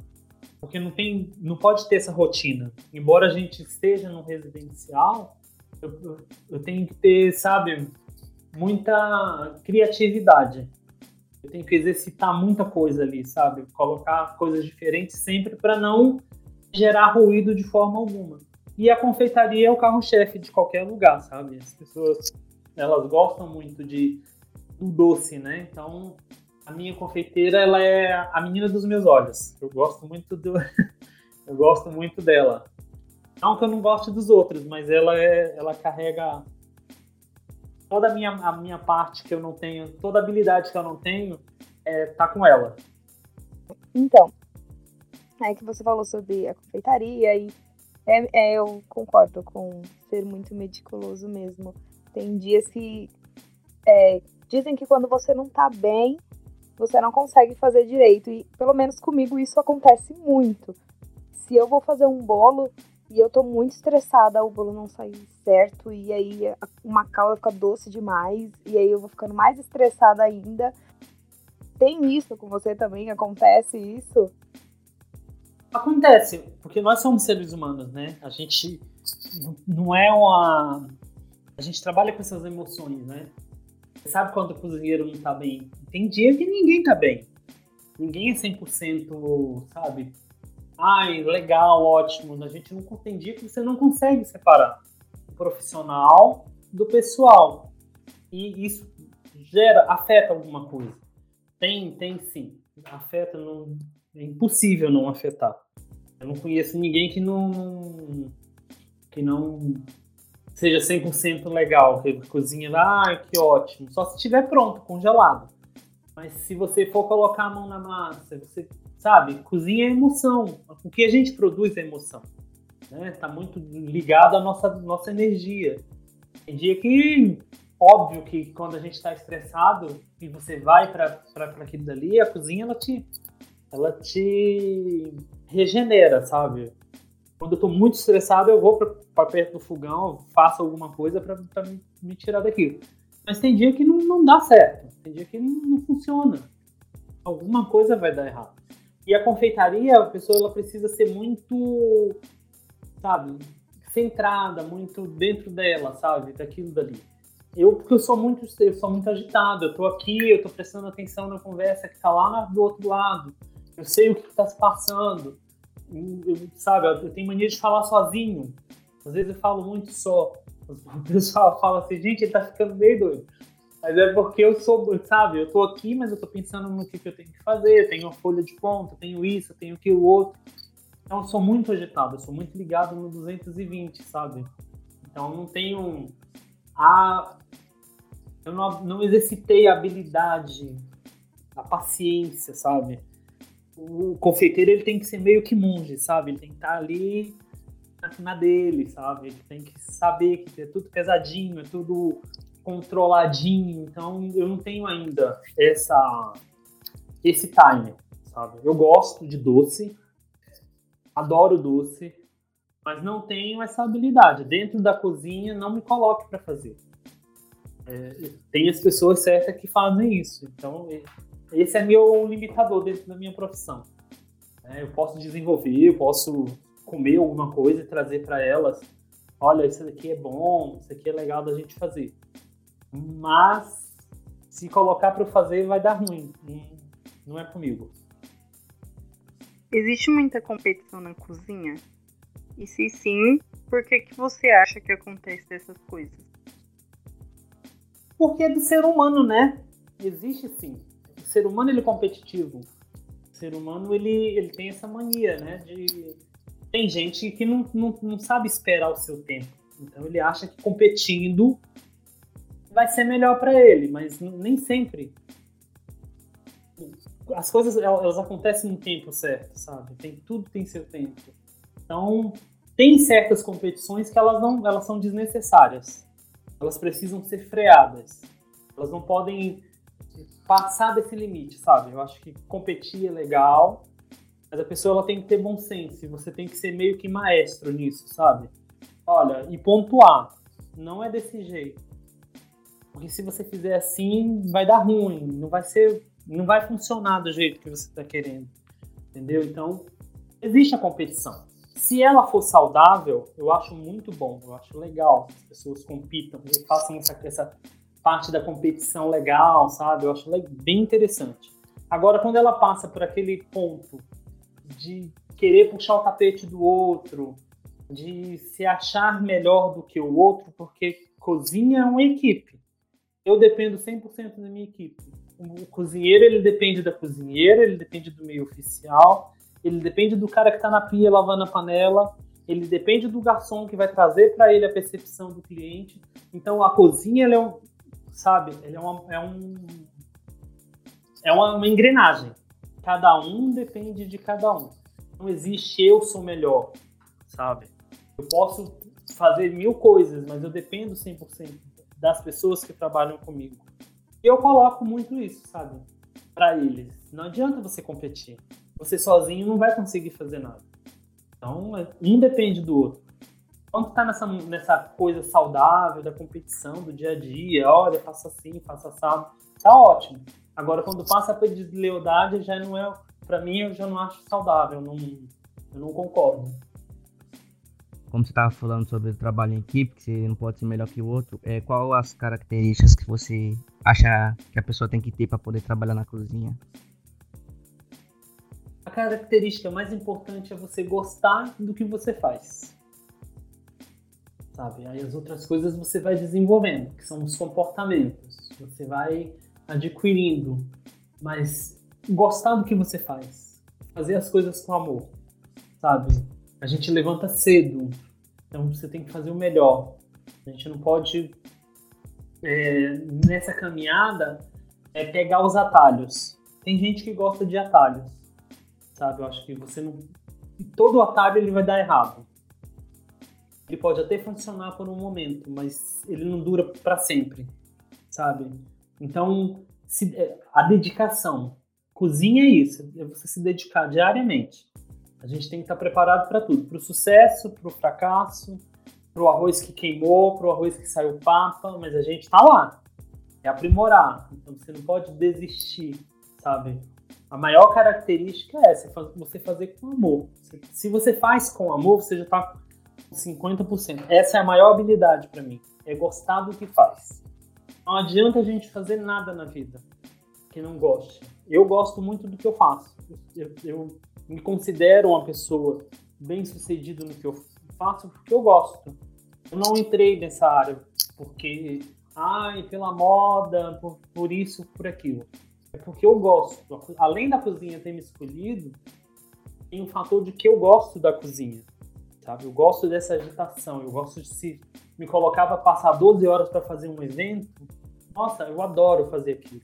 porque não tem, não pode ter essa rotina. Embora a gente esteja no residencial, eu, eu tenho que ter, sabe, muita criatividade. Eu tenho que exercitar muita coisa ali, sabe, colocar coisas diferentes sempre para não gerar ruído de forma alguma. E a confeitaria é o carro-chefe de qualquer lugar, sabe? As pessoas, elas gostam muito de do doce, né? Então, a minha confeiteira, ela é a menina dos meus olhos. Eu gosto muito do eu gosto muito dela. Não que eu não goste dos outros, mas ela é ela carrega toda a minha, a minha parte que eu não tenho, toda a habilidade que eu não tenho, é, tá com ela. Então, é que você falou sobre a confeitaria e é, é, eu concordo com ser muito meticuloso mesmo. Tem dias que é, dizem que quando você não tá bem, você não consegue fazer direito. E pelo menos comigo isso acontece muito. Se eu vou fazer um bolo e eu tô muito estressada, o bolo não sair certo, e aí uma calda fica doce demais, e aí eu vou ficando mais estressada ainda. Tem isso com você também? Acontece isso? Acontece, porque nós somos seres humanos, né? A gente não é uma. A gente trabalha com essas emoções, né? Você sabe quando o cozinheiro não tá bem? Tem dia que ninguém tá bem. Ninguém é 100%, sabe? Ai, legal, ótimo. A gente não tem que você não consegue separar o profissional do pessoal. E isso gera, afeta alguma coisa. Tem, tem sim. Afeta, não, é impossível não afetar. Eu não conheço ninguém que não que não seja 100% legal, que cozinha, ah, que ótimo. Só se estiver pronto, congelado. Mas se você for colocar a mão na massa, você sabe, cozinha é emoção. O que a gente produz é emoção. Né? Tá muito ligado à nossa, nossa energia. Tem dia que, óbvio que quando a gente está estressado e você vai para aquilo dali, a cozinha ela te, ela te regenera, sabe? Quando eu tô muito estressado, eu vou para perto do fogão, faço alguma coisa para me, me, tirar daquilo. Mas tem dia que não, não dá certo, tem dia que não, não, funciona. Alguma coisa vai dar errado. E a confeitaria, a pessoa ela precisa ser muito, sabe, centrada, muito dentro dela, sabe, daquilo dali. Eu, porque eu sou muito, eu sou muito agitado, eu tô aqui, eu tô prestando atenção na conversa que tá lá do outro lado, eu sei o que está se passando, eu, sabe, eu tenho mania de falar sozinho. Às vezes eu falo muito só. O pessoal fala assim, gente, ele tá ficando meio doido. Mas é porque eu sou, sabe, eu tô aqui, mas eu tô pensando no que, que eu tenho que fazer. Eu tenho uma folha de ponta, tenho isso, tenho aquilo outro. Então eu sou muito agitado, eu sou muito ligado no 220, sabe? Então não tenho a eu não, não exercitei a habilidade, a paciência, sabe? o confeiteiro ele tem que ser meio que monge, sabe? Ele tem que estar ali na dele, sabe? Ele tem que saber que é tudo pesadinho, é tudo controladinho. Então eu não tenho ainda essa esse time, sabe? Eu gosto de doce, adoro doce, mas não tenho essa habilidade. Dentro da cozinha não me coloque para fazer. É, tem as pessoas certas que fazem isso. Então esse é meu limitador dentro da minha profissão. É, eu posso desenvolver, eu posso comer alguma coisa e trazer para elas. Olha, isso aqui é bom, isso aqui é legal da gente fazer. Mas se colocar para eu fazer, vai dar ruim. Não é comigo. Existe muita competição na cozinha? E se sim, por que, que você acha que acontece essas coisas? Porque é do ser humano, né? Existe sim ser humano ele é competitivo. O ser humano ele, ele tem essa mania, né? De tem gente que não, não, não sabe esperar o seu tempo. Então ele acha que competindo vai ser melhor para ele, mas nem sempre. As coisas elas acontecem no tempo certo, sabe? Tem tudo tem seu tempo. Então tem certas competições que elas não elas são desnecessárias. Elas precisam ser freadas. Elas não podem passar desse limite, sabe? Eu acho que competir é legal, mas a pessoa ela tem que ter bom senso, você tem que ser meio que maestro nisso, sabe? Olha, e pontuar, não é desse jeito. Porque se você fizer assim, vai dar ruim, não vai ser, não vai funcionar do jeito que você está querendo. Entendeu? Então, existe a competição. Se ela for saudável, eu acho muito bom, eu acho legal que as pessoas compitam, que façam essa, essa parte da competição legal, sabe? Eu acho bem interessante. Agora, quando ela passa por aquele ponto de querer puxar o tapete do outro, de se achar melhor do que o outro, porque cozinha é uma equipe. Eu dependo 100% da minha equipe. O cozinheiro, ele depende da cozinheira, ele depende do meio oficial, ele depende do cara que está na pia lavando a panela, ele depende do garçom que vai trazer para ele a percepção do cliente. Então, a cozinha é um, sabe? Ele é uma, é um é uma, uma engrenagem. Cada um depende de cada um. Não existe eu sou melhor, sabe? Eu posso fazer mil coisas, mas eu dependo 100% das pessoas que trabalham comigo. E eu coloco muito isso, sabe? Para eles. Não adianta você competir. Você sozinho não vai conseguir fazer nada. Então, é, um depende do outro. Quando tá nessa, nessa coisa saudável da competição, do dia a dia, olha, faça assim, faça assado, tá ótimo. Agora, quando passa pra deslealdade, já não é. Pra mim, eu já não acho saudável, eu não, eu não concordo. Como você estava falando sobre o trabalho em equipe, que você não pode ser melhor que o outro, é, qual as características que você acha que a pessoa tem que ter para poder trabalhar na cozinha? A característica mais importante é você gostar do que você faz sabe? Aí as outras coisas você vai desenvolvendo, que são os comportamentos. Você vai adquirindo, mas gostar do que você faz, fazer as coisas com amor, sabe? A gente levanta cedo, então você tem que fazer o melhor. A gente não pode, é, nessa caminhada, é pegar os atalhos. Tem gente que gosta de atalhos, sabe? Eu acho que você não. Todo atalho ele vai dar errado. Ele pode até funcionar por um momento, mas ele não dura para sempre, sabe? Então, se, é, a dedicação. Cozinha é isso, é você se dedicar diariamente. A gente tem que estar preparado para tudo, para o sucesso, para o fracasso, para o arroz que queimou, para o arroz que saiu papa, mas a gente está lá. É aprimorar. Então você não pode desistir, sabe? A maior característica é essa, você fazer com amor. Se você faz com amor, você já está com 50%. Essa é a maior habilidade para mim, é gostar do que faz. Não adianta a gente fazer nada na vida que não goste. Eu gosto muito do que eu faço. Eu, eu me considero uma pessoa bem sucedida no que eu faço porque eu gosto. Eu não entrei nessa área porque, ai, pela moda, por, por isso, por aquilo. É porque eu gosto. Além da cozinha ter me escolhido, tem um fator de que eu gosto da cozinha. Sabe? Eu gosto dessa agitação, eu gosto de se me colocava passar 12 horas para fazer um evento. Nossa, eu adoro fazer aquilo.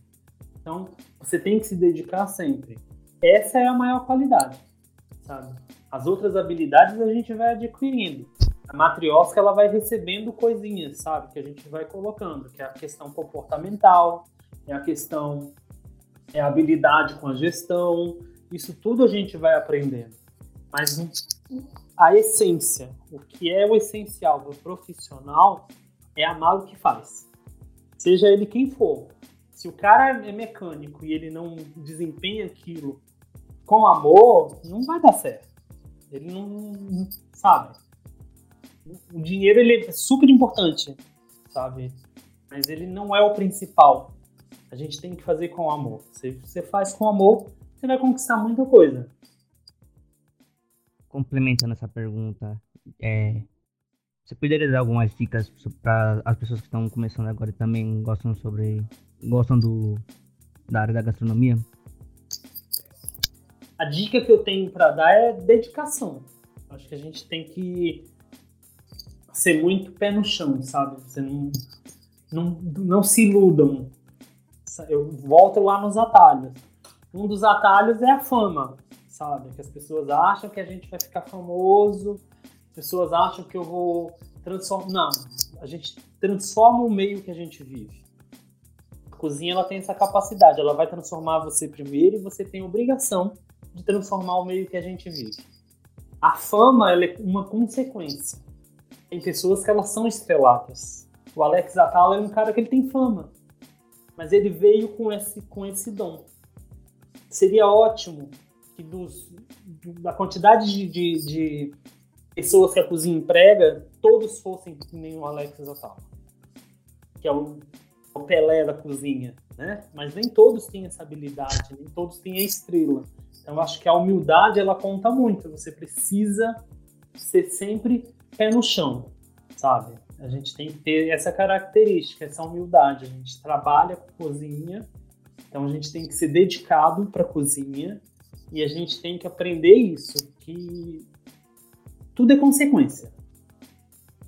Então, você tem que se dedicar sempre. Essa é a maior qualidade, sabe? As outras habilidades a gente vai adquirindo. A matriosca ela vai recebendo coisinhas, sabe? Que a gente vai colocando, que é a questão comportamental, é a questão é a habilidade com a gestão. Isso tudo a gente vai aprendendo. Mas a essência, o que é o essencial do profissional é amar o que faz. Seja ele quem for. Se o cara é mecânico e ele não desempenha aquilo com amor, não vai dar certo. Ele não, sabe? O dinheiro ele é super importante, sabe? Mas ele não é o principal. A gente tem que fazer com amor. Se você faz com amor, você vai conquistar muita coisa. Complementando essa pergunta, é, você poderia dar algumas dicas para as pessoas que estão começando agora e também gostam sobre gostam do da área da gastronomia? A dica que eu tenho para dar é dedicação. Acho que a gente tem que ser muito pé no chão, sabe? Você não, não, não se iludam. Eu volto lá nos atalhos. Um dos atalhos é a fama, sabe? Que as pessoas acham que a gente vai ficar famoso, pessoas acham que eu vou transformar. Não, a gente transforma o meio que a gente vive. A cozinha ela tem essa capacidade, ela vai transformar você primeiro e você tem obrigação de transformar o meio que a gente vive. A fama é uma consequência. Tem pessoas que elas são estreladas. O Alex Atala é um cara que ele tem fama, mas ele veio com esse com esse dom. Seria ótimo que dos, da quantidade de, de, de pessoas que a cozinha emprega, todos fossem que nem o Alex Atala, que é o o Pelé da cozinha, né? Mas nem todos têm essa habilidade, nem todos têm a estrela. Então, acho que a humildade ela conta muito. Você precisa ser sempre pé no chão, sabe? A gente tem que ter essa característica, essa humildade. A gente trabalha com cozinha, então a gente tem que ser dedicado para cozinha e a gente tem que aprender isso, que tudo é consequência.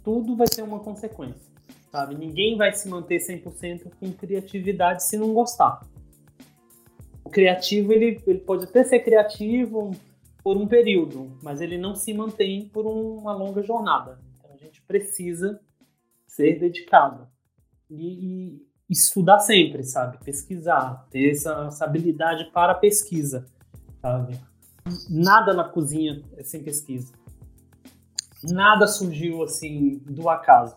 Tudo vai ser uma consequência sabe? Ninguém vai se manter 100% com criatividade se não gostar. O criativo, ele, ele pode até ser criativo por um período, mas ele não se mantém por uma longa jornada. Então a gente precisa ser dedicado e, e estudar sempre, sabe? Pesquisar, ter essa, essa habilidade para pesquisa, sabe? Nada na cozinha é sem pesquisa. Nada surgiu assim do acaso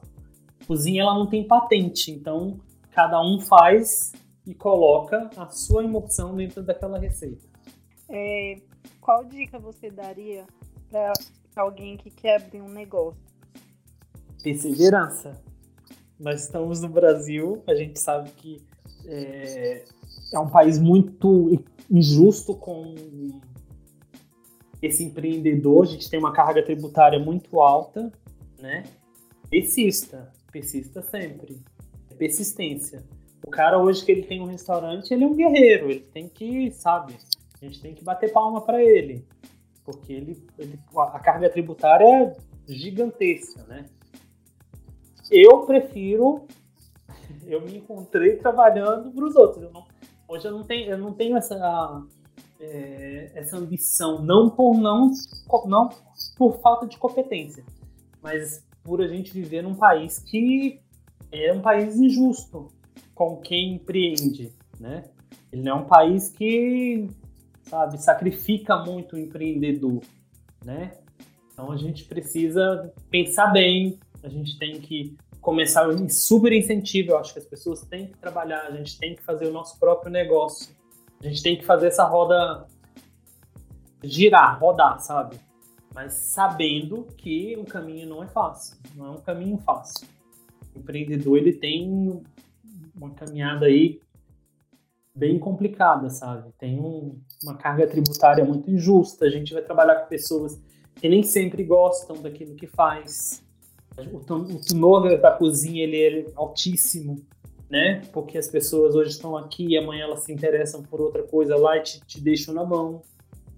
cozinha ela não tem patente, então cada um faz e coloca a sua emoção dentro daquela receita. É, qual dica você daria para alguém que quer abrir um negócio? Perseverança. Nós estamos no Brasil, a gente sabe que é, é um país muito injusto com esse empreendedor, a gente tem uma carga tributária muito alta, né? Persista persista sempre. É persistência. O cara hoje que ele tem um restaurante, ele é um guerreiro, ele tem que, sabe, a gente tem que bater palma para ele, porque ele, ele, a carga tributária é gigantesca, né? eu prefiro. Eu me encontrei trabalhando para os outros. Eu não, hoje eu não tenho, eu não tenho essa, é, essa ambição, não por não, não por falta de competência, mas por a gente viver num país que é um país injusto com quem empreende, né? Ele não é um país que, sabe, sacrifica muito o empreendedor, né? Então a gente precisa pensar bem, a gente tem que começar super incentivo, eu acho que as pessoas têm que trabalhar, a gente tem que fazer o nosso próprio negócio. A gente tem que fazer essa roda girar, rodar, sabe? Mas sabendo que o caminho não é fácil, não é um caminho fácil. O empreendedor ele tem uma caminhada aí bem complicada, sabe? Tem um, uma carga tributária muito injusta. A gente vai trabalhar com pessoas que nem sempre gostam daquilo que faz. O, o turnover da cozinha ele é altíssimo, né? Porque as pessoas hoje estão aqui e amanhã elas se interessam por outra coisa lá e te, te deixam na mão.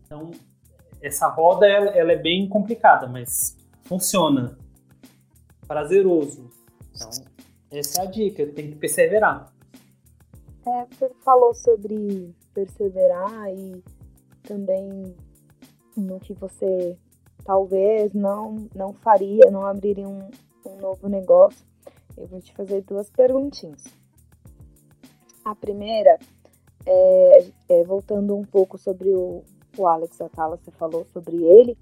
Então, essa roda ela, ela é bem complicada, mas funciona. Prazeroso. Então, essa é a dica, tem que perseverar. É, você falou sobre perseverar e também no que você talvez não, não faria, não abriria um, um novo negócio. Eu vou te fazer duas perguntinhas. A primeira, é, é, voltando um pouco sobre o, o Alex Atala, você falou sobre ele.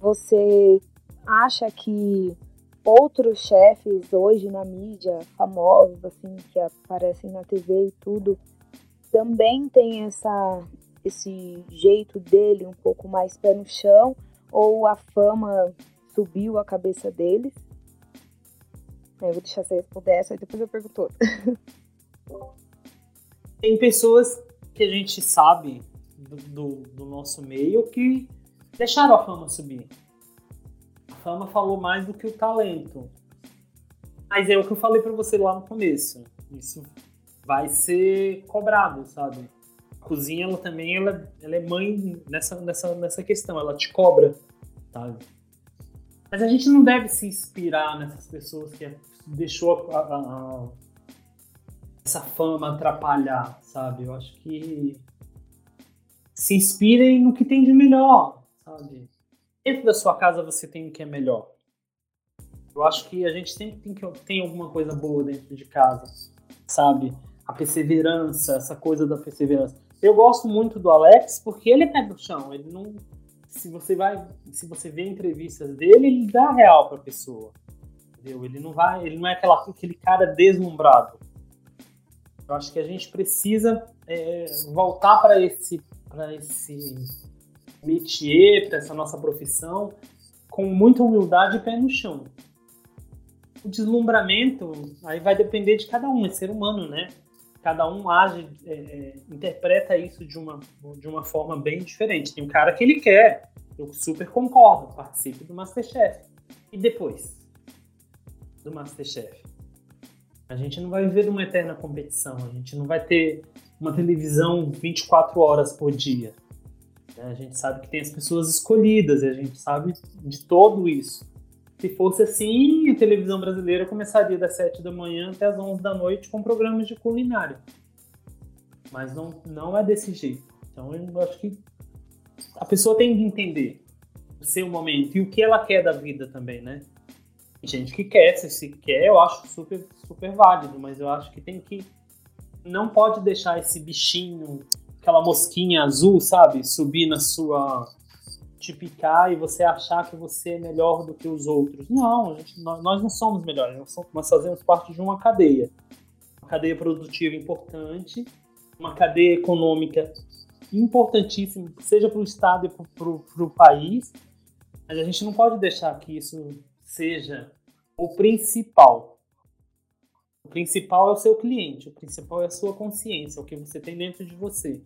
Você acha que outros chefes hoje na mídia, famosos, assim, que aparecem na TV e tudo, também tem essa, esse jeito dele um pouco mais pé no chão, ou a fama subiu a cabeça deles? Eu vou deixar você responder essa e depois eu pergunto outra. Tem pessoas que a gente sabe do, do, do nosso meio que deixaram a fama subir fama falou mais do que o talento. Mas é o que eu falei para você lá no começo. Isso vai ser cobrado, sabe? A cozinha, ela também, ela, ela é mãe nessa, nessa, nessa questão. Ela te cobra, sabe? Mas a gente não deve se inspirar nessas pessoas que deixou a, a, a, essa fama atrapalhar, sabe? Eu acho que se inspirem no que tem de melhor, sabe? dentro da sua casa você tem o que é melhor. Eu acho que a gente sempre tem que tem alguma coisa boa dentro de casa, sabe? A perseverança, essa coisa da perseverança. Eu gosto muito do Alex porque ele é pé chão. Ele não, se você vai, se você vê entrevistas dele, ele dá real para pessoa. Entendeu? Ele não vai, ele não é aquela, aquele cara deslumbrado. Eu acho que a gente precisa é, voltar para esse, esse métier, para essa nossa profissão, com muita humildade e pé no chão. O deslumbramento aí vai depender de cada um, é ser humano, né? Cada um age, é, é, interpreta isso de uma, de uma forma bem diferente. Tem um cara que ele quer, eu super concordo, participe do Masterchef. E depois do Masterchef? A gente não vai viver uma eterna competição, a gente não vai ter uma televisão 24 horas por dia. Né? A gente sabe que tem as pessoas escolhidas e a gente sabe de todo isso. Se fosse assim, a televisão brasileira começaria das 7 da manhã até as 11 da noite com programas de culinária. Mas não, não é desse jeito. Então eu acho que a pessoa tem que entender o seu momento e o que ela quer da vida também, né? Gente que quer, se, se quer, eu acho super, super válido, mas eu acho que tem que. Não pode deixar esse bichinho aquela mosquinha azul, sabe? Subir na sua. te picar e você achar que você é melhor do que os outros. Não, gente, nós, nós, não somos melhores, nós, somos, nós fazemos parte de uma cadeia. Uma cadeia produtiva importante, uma cadeia econômica importantíssima, seja para o Estado e para o país, mas a gente não pode deixar que isso seja o principal. O principal é o seu cliente, o principal é a sua consciência, o que você tem dentro de você,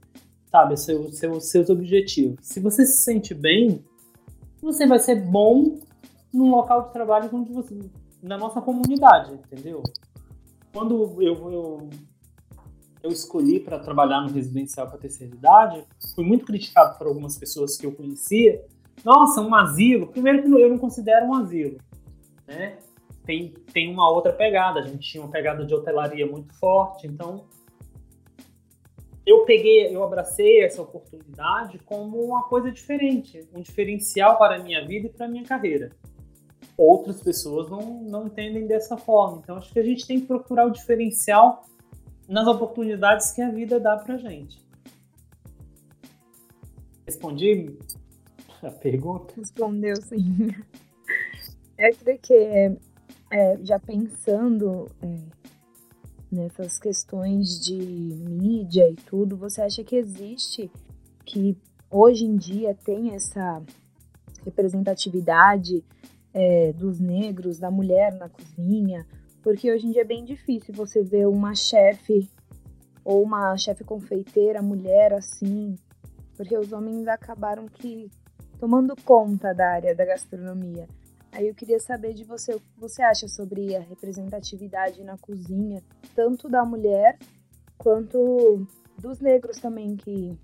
sabe? Os seu, seu, seus objetivos. Se você se sente bem, você vai ser bom no local de trabalho onde você, na nossa comunidade, entendeu? Quando eu, eu, eu escolhi para trabalhar no residencial para terceira idade, fui muito criticado por algumas pessoas que eu conhecia. Nossa, um asilo. Primeiro que eu não considero um asilo, né? tem, tem uma outra pegada. A gente tinha uma pegada de hotelaria muito forte, então eu peguei, eu abracei essa oportunidade como uma coisa diferente, um diferencial para a minha vida e para a minha carreira. Outras pessoas não, não entendem dessa forma. Então, acho que a gente tem que procurar o diferencial nas oportunidades que a vida dá para gente. Respondi a pergunta? Respondeu, sim. É porque, é, já pensando é, nessas questões de mídia e tudo, você acha que existe que hoje em dia tem essa representatividade é, dos negros, da mulher na cozinha? Porque hoje em dia é bem difícil você ver uma chefe ou uma chefe confeiteira mulher assim, porque os homens acabaram que tomando conta da área da gastronomia. Aí eu queria saber de você o que você acha sobre a representatividade na cozinha, tanto da mulher quanto dos negros também, que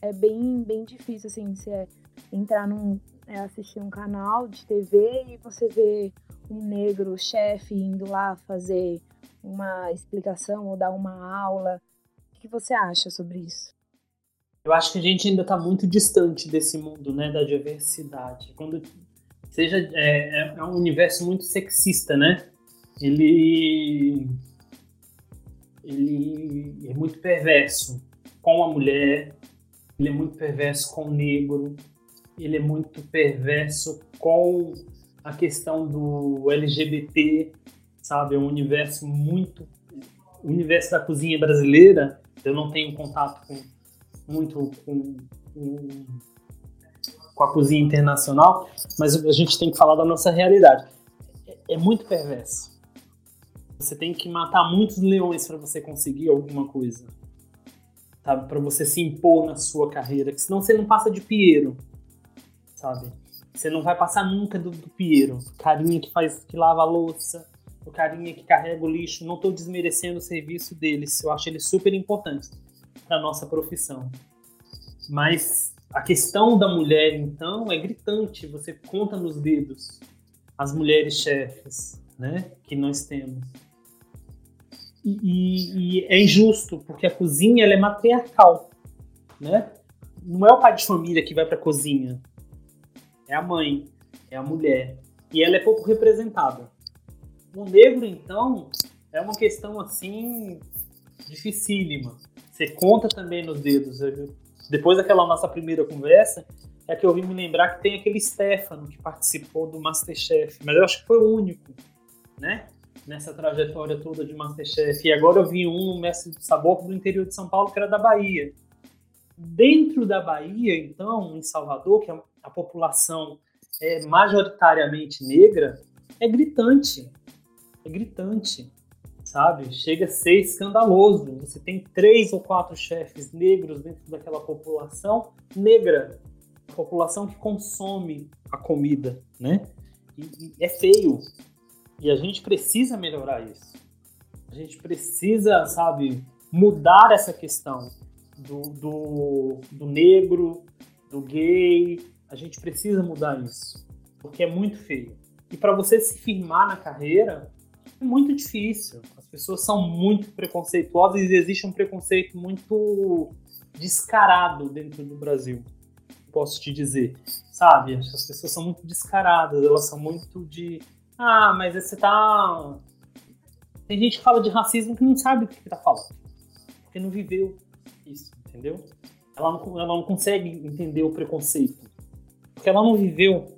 é bem, bem difícil assim, você entrar num. É, assistir um canal de TV e você vê um negro chefe indo lá fazer uma explicação ou dar uma aula. O que você acha sobre isso? Eu acho que a gente ainda está muito distante desse mundo, né, da diversidade. Quando seja é, é, é um universo muito sexista, né? Ele ele é muito perverso com a mulher, ele é muito perverso com o negro, ele é muito perverso com a questão do LGBT, sabe? É um universo muito. O universo da cozinha brasileira, eu não tenho contato com, muito com, com a cozinha internacional, mas a gente tem que falar da nossa realidade. É, é muito perverso. Você tem que matar muitos leões para você conseguir alguma coisa. Sabe? Para você se impor na sua carreira. Que senão você não passa de Piero. Sabe? Você não vai passar nunca do, do Piero. Carinha que faz, que lava a louça, o carinha que carrega o lixo. Não estou desmerecendo o serviço deles. Eu acho eles super importantes para nossa profissão. Mas a questão da mulher, então, é gritante. Você conta nos dedos as mulheres chefes, né, que nós temos. E, e, e é injusto, porque a cozinha ela é matriarcal, né? Não é o pai de família que vai para a cozinha, é a mãe, é a mulher, e ela é pouco representada. O negro, então, é uma questão assim dificílima. Você conta também nos dedos depois daquela nossa primeira conversa, é que eu vim me lembrar que tem aquele Stefano que participou do Masterchef, mas eu acho que foi o único, né? Nessa trajetória toda de Masterchef. E agora eu vi um Mestre do Sabor do interior de São Paulo, que era da Bahia. Dentro da Bahia, então, em Salvador, que a, a população é majoritariamente negra, é gritante. É gritante sabe? Chega a ser escandaloso. Você tem três ou quatro chefes negros dentro daquela população negra, população que consome a comida, né? E, e é feio. E a gente precisa melhorar isso. A gente precisa, sabe, mudar essa questão do, do, do negro, do gay. A gente precisa mudar isso, porque é muito feio. E para você se firmar na carreira, é muito difícil pessoas são muito preconceituosas e existe um preconceito muito descarado dentro do Brasil. Posso te dizer, sabe? As pessoas são muito descaradas, elas são muito de. Ah, mas você tá. Tem gente que fala de racismo que não sabe o que, que tá falando. Porque não viveu isso, entendeu? Ela não, ela não consegue entender o preconceito. Porque ela não viveu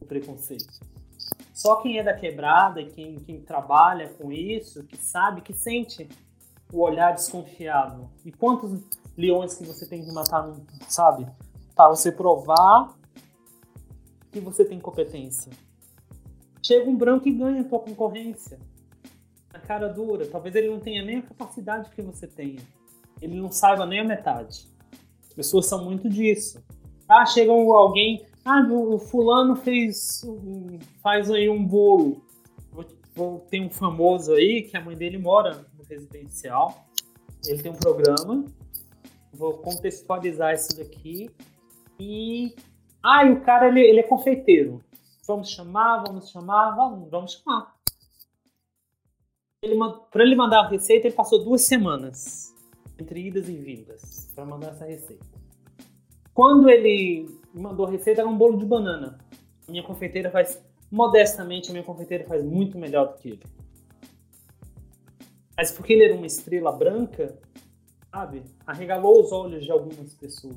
o preconceito. Só quem é da quebrada e quem, quem trabalha com isso, que sabe, que sente o olhar desconfiado. E quantos leões que você tem que matar, sabe? Para você provar que você tem competência. Chega um branco e ganha a tua concorrência. Na cara dura. Talvez ele não tenha nem a capacidade que você tenha. Ele não saiba nem a metade. As pessoas são muito disso. Ah, chega alguém, ah, o fulano fez. faz aí um bolo. Tem um famoso aí que a mãe dele mora no residencial. Ele tem um programa. Vou contextualizar isso daqui. E. Ah, e o cara ele, ele é confeiteiro. vamos chamar, vamos chamar, vamos, vamos chamar. Ele, para ele mandar a receita, ele passou duas semanas entre idas e vindas para mandar essa receita. Quando ele mandou a receita, era um bolo de banana. Minha confeiteira faz, modestamente, minha confeiteira faz muito melhor do que ele. Mas porque ele era uma estrela branca, sabe? Arregalou os olhos de algumas pessoas.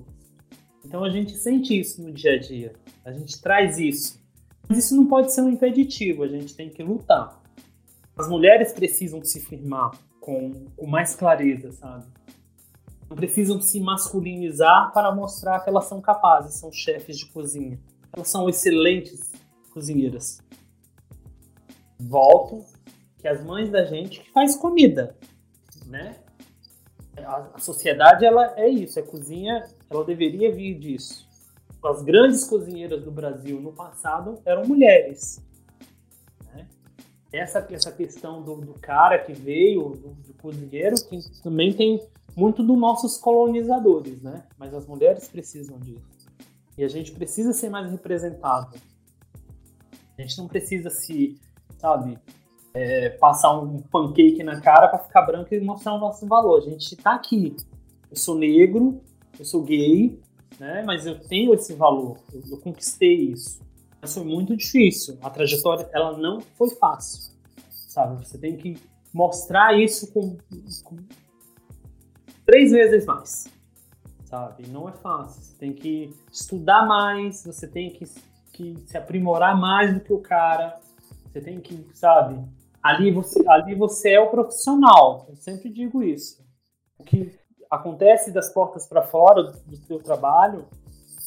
Então a gente sente isso no dia a dia. A gente traz isso. Mas isso não pode ser um impeditivo, a gente tem que lutar. As mulheres precisam se firmar com, com mais clareza, sabe? Precisam se masculinizar para mostrar que elas são capazes, são chefes de cozinha. Elas são excelentes cozinheiras. Volto que as mães da gente que faz comida, né? A, a sociedade ela é isso, a cozinha ela deveria vir disso. As grandes cozinheiras do Brasil no passado eram mulheres. Né? Essa, essa questão do, do cara que veio, do, do cozinheiro, que também tem muito dos nossos colonizadores, né? Mas as mulheres precisam disso. E a gente precisa ser mais representado. A gente não precisa se, sabe, é, passar um pancake na cara para ficar branco e mostrar o nosso valor. A gente está aqui. Eu sou negro, eu sou gay, né? Mas eu tenho esse valor. Eu, eu conquistei isso. Mas foi muito difícil. A trajetória, ela não foi fácil, sabe? Você tem que mostrar isso com, com três vezes mais, sabe? Não é fácil. Você tem que estudar mais. Você tem que, que se aprimorar mais do que o cara. Você tem que, sabe, ali você, ali você é o profissional. Eu sempre digo isso. O que acontece das portas para fora do, seu trabalho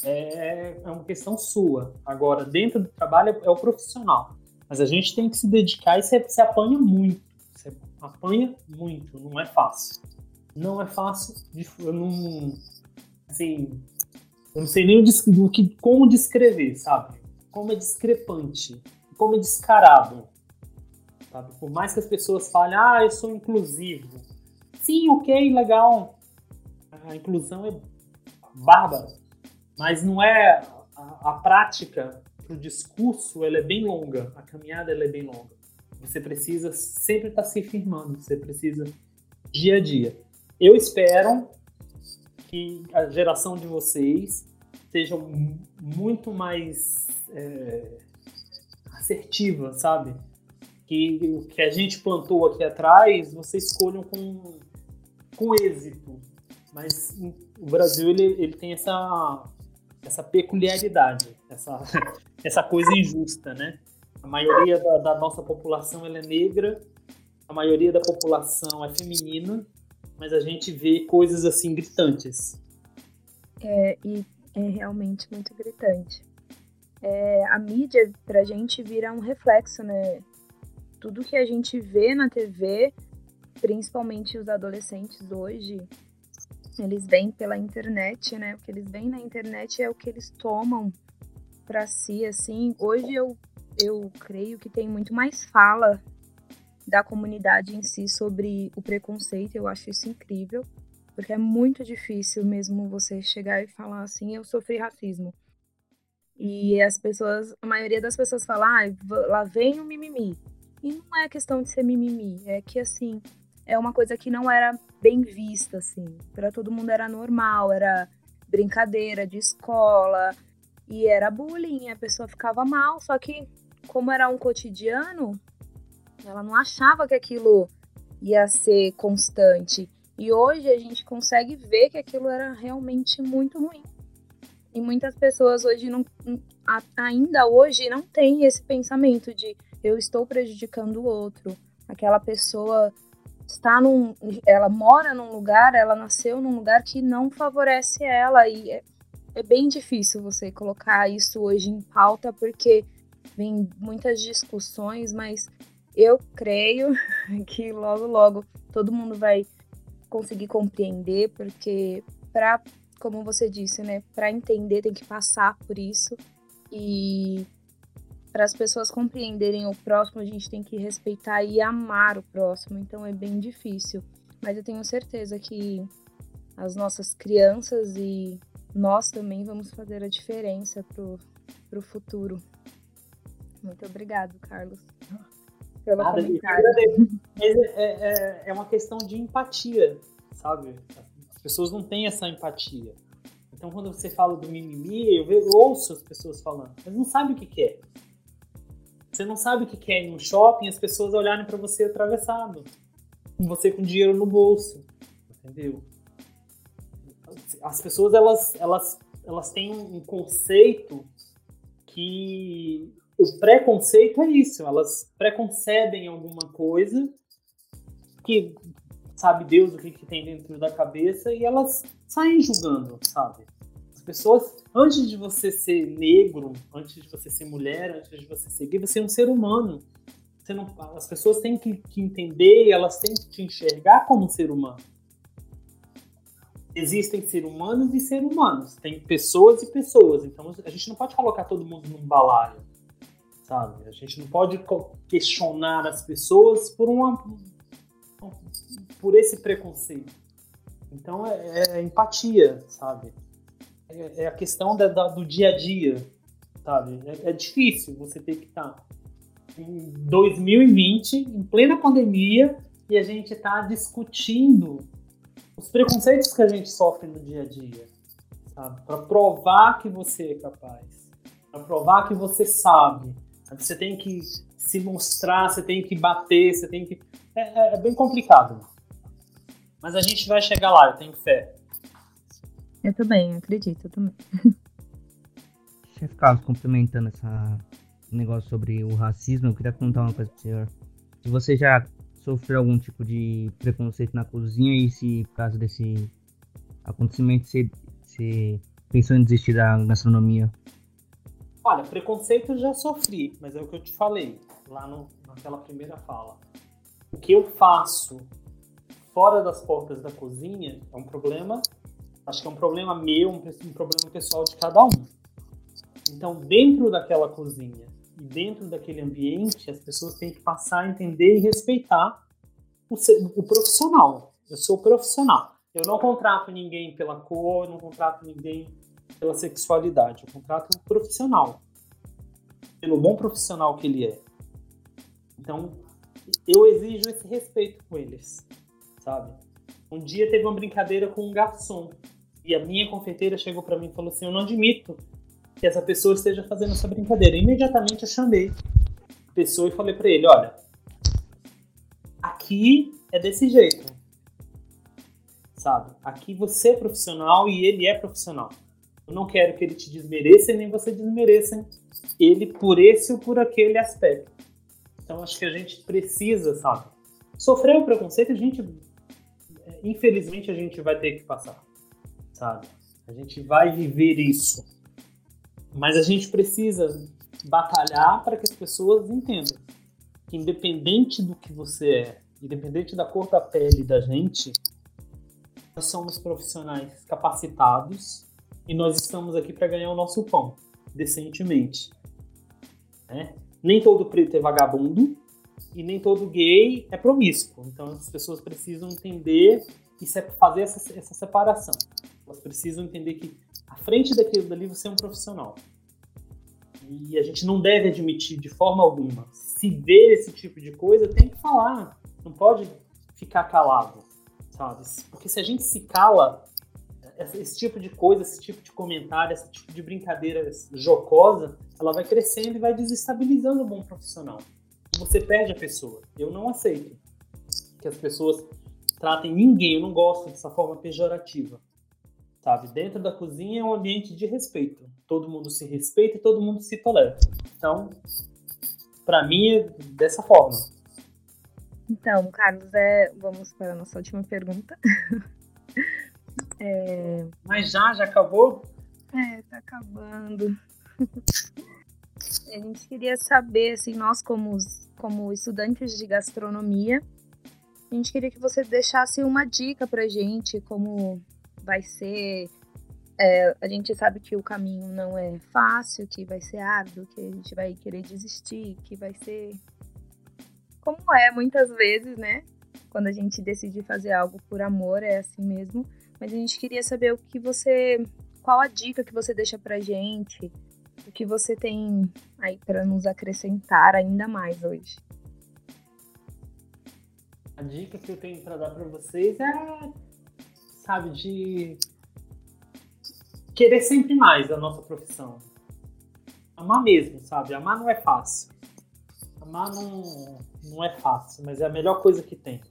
é, é, uma questão sua. Agora, dentro do trabalho é o profissional. Mas a gente tem que se dedicar e se, se apanha muito. Você apanha muito, não é fácil. Não é fácil. Eu não. Assim. Eu não sei nem o que, como descrever, sabe? Como é discrepante. Como é descarado Sabe? Por mais que as pessoas falem, ah, eu sou inclusivo. Sim, ok, legal. A inclusão é bárbara. Mas não é a, a prática para o discurso, ela é bem longa. A caminhada ela é bem longa. Você precisa sempre estar tá se firmando. Você precisa dia a dia. Eu espero que a geração de vocês seja muito mais é, assertiva, sabe? que o que a gente plantou aqui atrás, vocês escolham com, com êxito. Mas o Brasil ele, ele tem essa, essa peculiaridade, essa, essa coisa injusta, né? A maioria da, da nossa população é negra, a maioria da população é feminina, mas a gente vê coisas assim gritantes. É, e é realmente muito gritante. É, a mídia, pra gente, vira um reflexo, né? tudo que a gente vê na TV, principalmente os adolescentes hoje, eles vêm pela internet, né? O que eles veem na internet é o que eles tomam para si, assim. Hoje eu, eu creio que tem muito mais fala da comunidade em si sobre o preconceito, eu acho isso incrível, porque é muito difícil mesmo você chegar e falar assim, eu sofri racismo. E as pessoas, a maioria das pessoas fala, ah, lá vem o mimimi. E não é questão de ser mimimi, é que assim, é uma coisa que não era bem vista, assim. Para todo mundo era normal, era brincadeira de escola e era bullying, a pessoa ficava mal, só que como era um cotidiano, ela não achava que aquilo ia ser constante. E hoje a gente consegue ver que aquilo era realmente muito ruim. E muitas pessoas hoje não ainda hoje não têm esse pensamento de eu estou prejudicando o outro. Aquela pessoa está num. Ela mora num lugar, ela nasceu num lugar que não favorece ela. E é, é bem difícil você colocar isso hoje em pauta, porque vem muitas discussões, mas eu creio que logo, logo todo mundo vai conseguir compreender, porque para, como você disse, né, para entender tem que passar por isso e para as pessoas compreenderem o próximo, a gente tem que respeitar e amar o próximo. Então é bem difícil. Mas eu tenho certeza que as nossas crianças e nós também vamos fazer a diferença pro, pro futuro. Muito obrigado, Carlos. Pelo Nada, comentário. Mas é, é, é uma questão de empatia, sabe? As pessoas não têm essa empatia. Então, quando você fala do mimimi, eu, ve- eu ouço as pessoas falando, mas não sabe o que, que é. Você não sabe o que, que é ir no shopping as pessoas olharem para você atravessado, com você com dinheiro no bolso, entendeu? As pessoas elas, elas, elas têm um conceito que o preconceito é isso, elas preconcebem alguma coisa que sabe Deus o que, que tem dentro da cabeça e elas saem julgando, sabe? As pessoas, antes de você ser negro, antes de você ser mulher, antes de você ser gay, você é um ser humano. Não, as pessoas têm que, que entender, elas têm que te enxergar como um ser humano. Existem ser humanos e ser humanos. Tem pessoas e pessoas. Então a gente não pode colocar todo mundo num balaio, sabe? A gente não pode questionar as pessoas por uma por esse preconceito. Então é, é empatia, sabe? É, é a questão da- da- do dia a dia, sabe? É, é difícil você ter que estar em 2020, em plena pandemia, e a gente está discutindo os preconceitos que a gente sofre no dia a dia, sabe? Para provar que você é capaz, para provar que você sabe. Você tem que se mostrar, você tem que bater, você tem que. É, é- é bem complicado. Mas a gente vai chegar lá, eu tenho fé. Eu também, acredito, eu também. Chefe Carlos, complementando essa negócio sobre o racismo, eu queria contar uma coisa pro senhor. Se você já sofreu algum tipo de preconceito na cozinha e se por causa desse acontecimento você, você pensou em desistir da gastronomia? Olha, preconceito eu já sofri, mas é o que eu te falei lá no, naquela primeira fala. O que eu faço fora das portas da cozinha é um problema, acho que é um problema meu, um, um problema pessoal de cada um. Então, dentro daquela cozinha e dentro daquele ambiente, as pessoas têm que passar a entender e respeitar o, o profissional. Eu sou profissional. Eu não contrato ninguém pela cor, eu não contrato ninguém pela sexualidade. Eu contrato um profissional. Pelo bom profissional que ele é. Então, eu exijo esse respeito com eles, sabe? Um dia teve uma brincadeira com um garçom. E a minha confeiteira chegou para mim e falou assim: Eu não admito que essa pessoa esteja fazendo essa brincadeira. Imediatamente eu chamei a pessoa e falei para ele: Olha, aqui é desse jeito. Sabe? Aqui você é profissional e ele é profissional. Eu não quero que ele te desmereça nem você desmereça ele por esse ou por aquele aspecto. Então acho que a gente precisa, sabe? Sofrer o preconceito, a gente. Infelizmente a gente vai ter que passar, sabe? A gente vai viver isso. Mas a gente precisa batalhar para que as pessoas entendam que, independente do que você é, independente da cor da pele da gente, nós somos profissionais capacitados e nós estamos aqui para ganhar o nosso pão, decentemente. Né? Nem todo preto é vagabundo e nem todo gay é promíscuo. Então as pessoas precisam entender e fazer essa, essa separação. Elas precisam entender que à frente daquilo dali você é um profissional. E a gente não deve admitir de forma alguma. Se vê esse tipo de coisa, tem que falar. Não pode ficar calado, sabe? Porque se a gente se cala, esse tipo de coisa, esse tipo de comentário, esse tipo de brincadeira jocosa, ela vai crescendo e vai desestabilizando o bom profissional. Você perde a pessoa. Eu não aceito que as pessoas tratem ninguém, eu não gosto dessa forma pejorativa. Sabe? Dentro da cozinha é um ambiente de respeito. Todo mundo se respeita e todo mundo se tolera. Então, para mim é dessa forma. Então, Carlos, é... vamos para a nossa última pergunta. É, Mas já, já acabou? É, tá acabando. A gente queria saber, assim, nós como, como estudantes de gastronomia, a gente queria que você deixasse uma dica pra gente, como vai ser. é, a gente sabe que o caminho não é fácil, que vai ser árduo, que a gente vai querer desistir, que vai ser. Como é muitas vezes, né? Quando a gente decide fazer algo por amor, é assim mesmo. Mas a gente queria saber o que você. Qual a dica que você deixa pra gente O que você tem aí para nos acrescentar ainda mais hoje? A dica que eu tenho para dar para vocês é, sabe, de querer sempre mais a nossa profissão. Amar mesmo, sabe? Amar não é fácil. Amar não, não é fácil, mas é a melhor coisa que tem.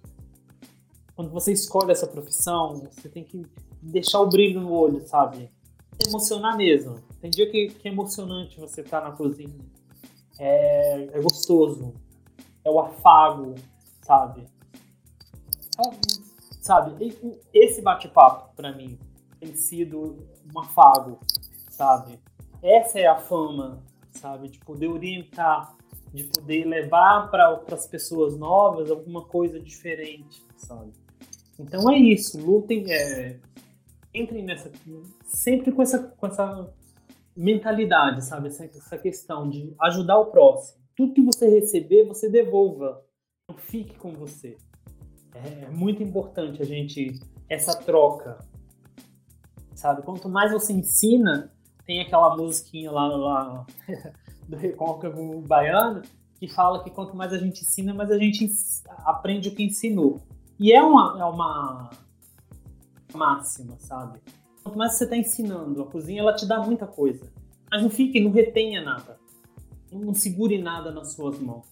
Quando você escolhe essa profissão, você tem que deixar o brilho no olho, sabe? Emocionar mesmo. Tem dia que, que é emocionante você estar tá na cozinha. É, é gostoso. É o afago, sabe? sabe, esse bate-papo para mim tem sido um afago, sabe? Essa é a fama, sabe? De poder orientar, de poder levar para as pessoas novas alguma coisa diferente, sabe? Então é isso, lutem, é, entrem nessa, sempre com essa, com essa mentalidade, sabe? Essa, essa questão de ajudar o próximo. Tudo que você receber, você devolva. Não fique com você. É muito importante a gente essa troca, sabe? Quanto mais você ensina, tem aquela musiquinha lá, lá do Recôncavo Baiano que fala que quanto mais a gente ensina, mais a gente aprende o que ensinou. E é uma, é uma máxima, sabe? Quanto mais você está ensinando, a cozinha ela te dá muita coisa. Mas não fique, não retenha nada. Não segure nada nas suas mãos.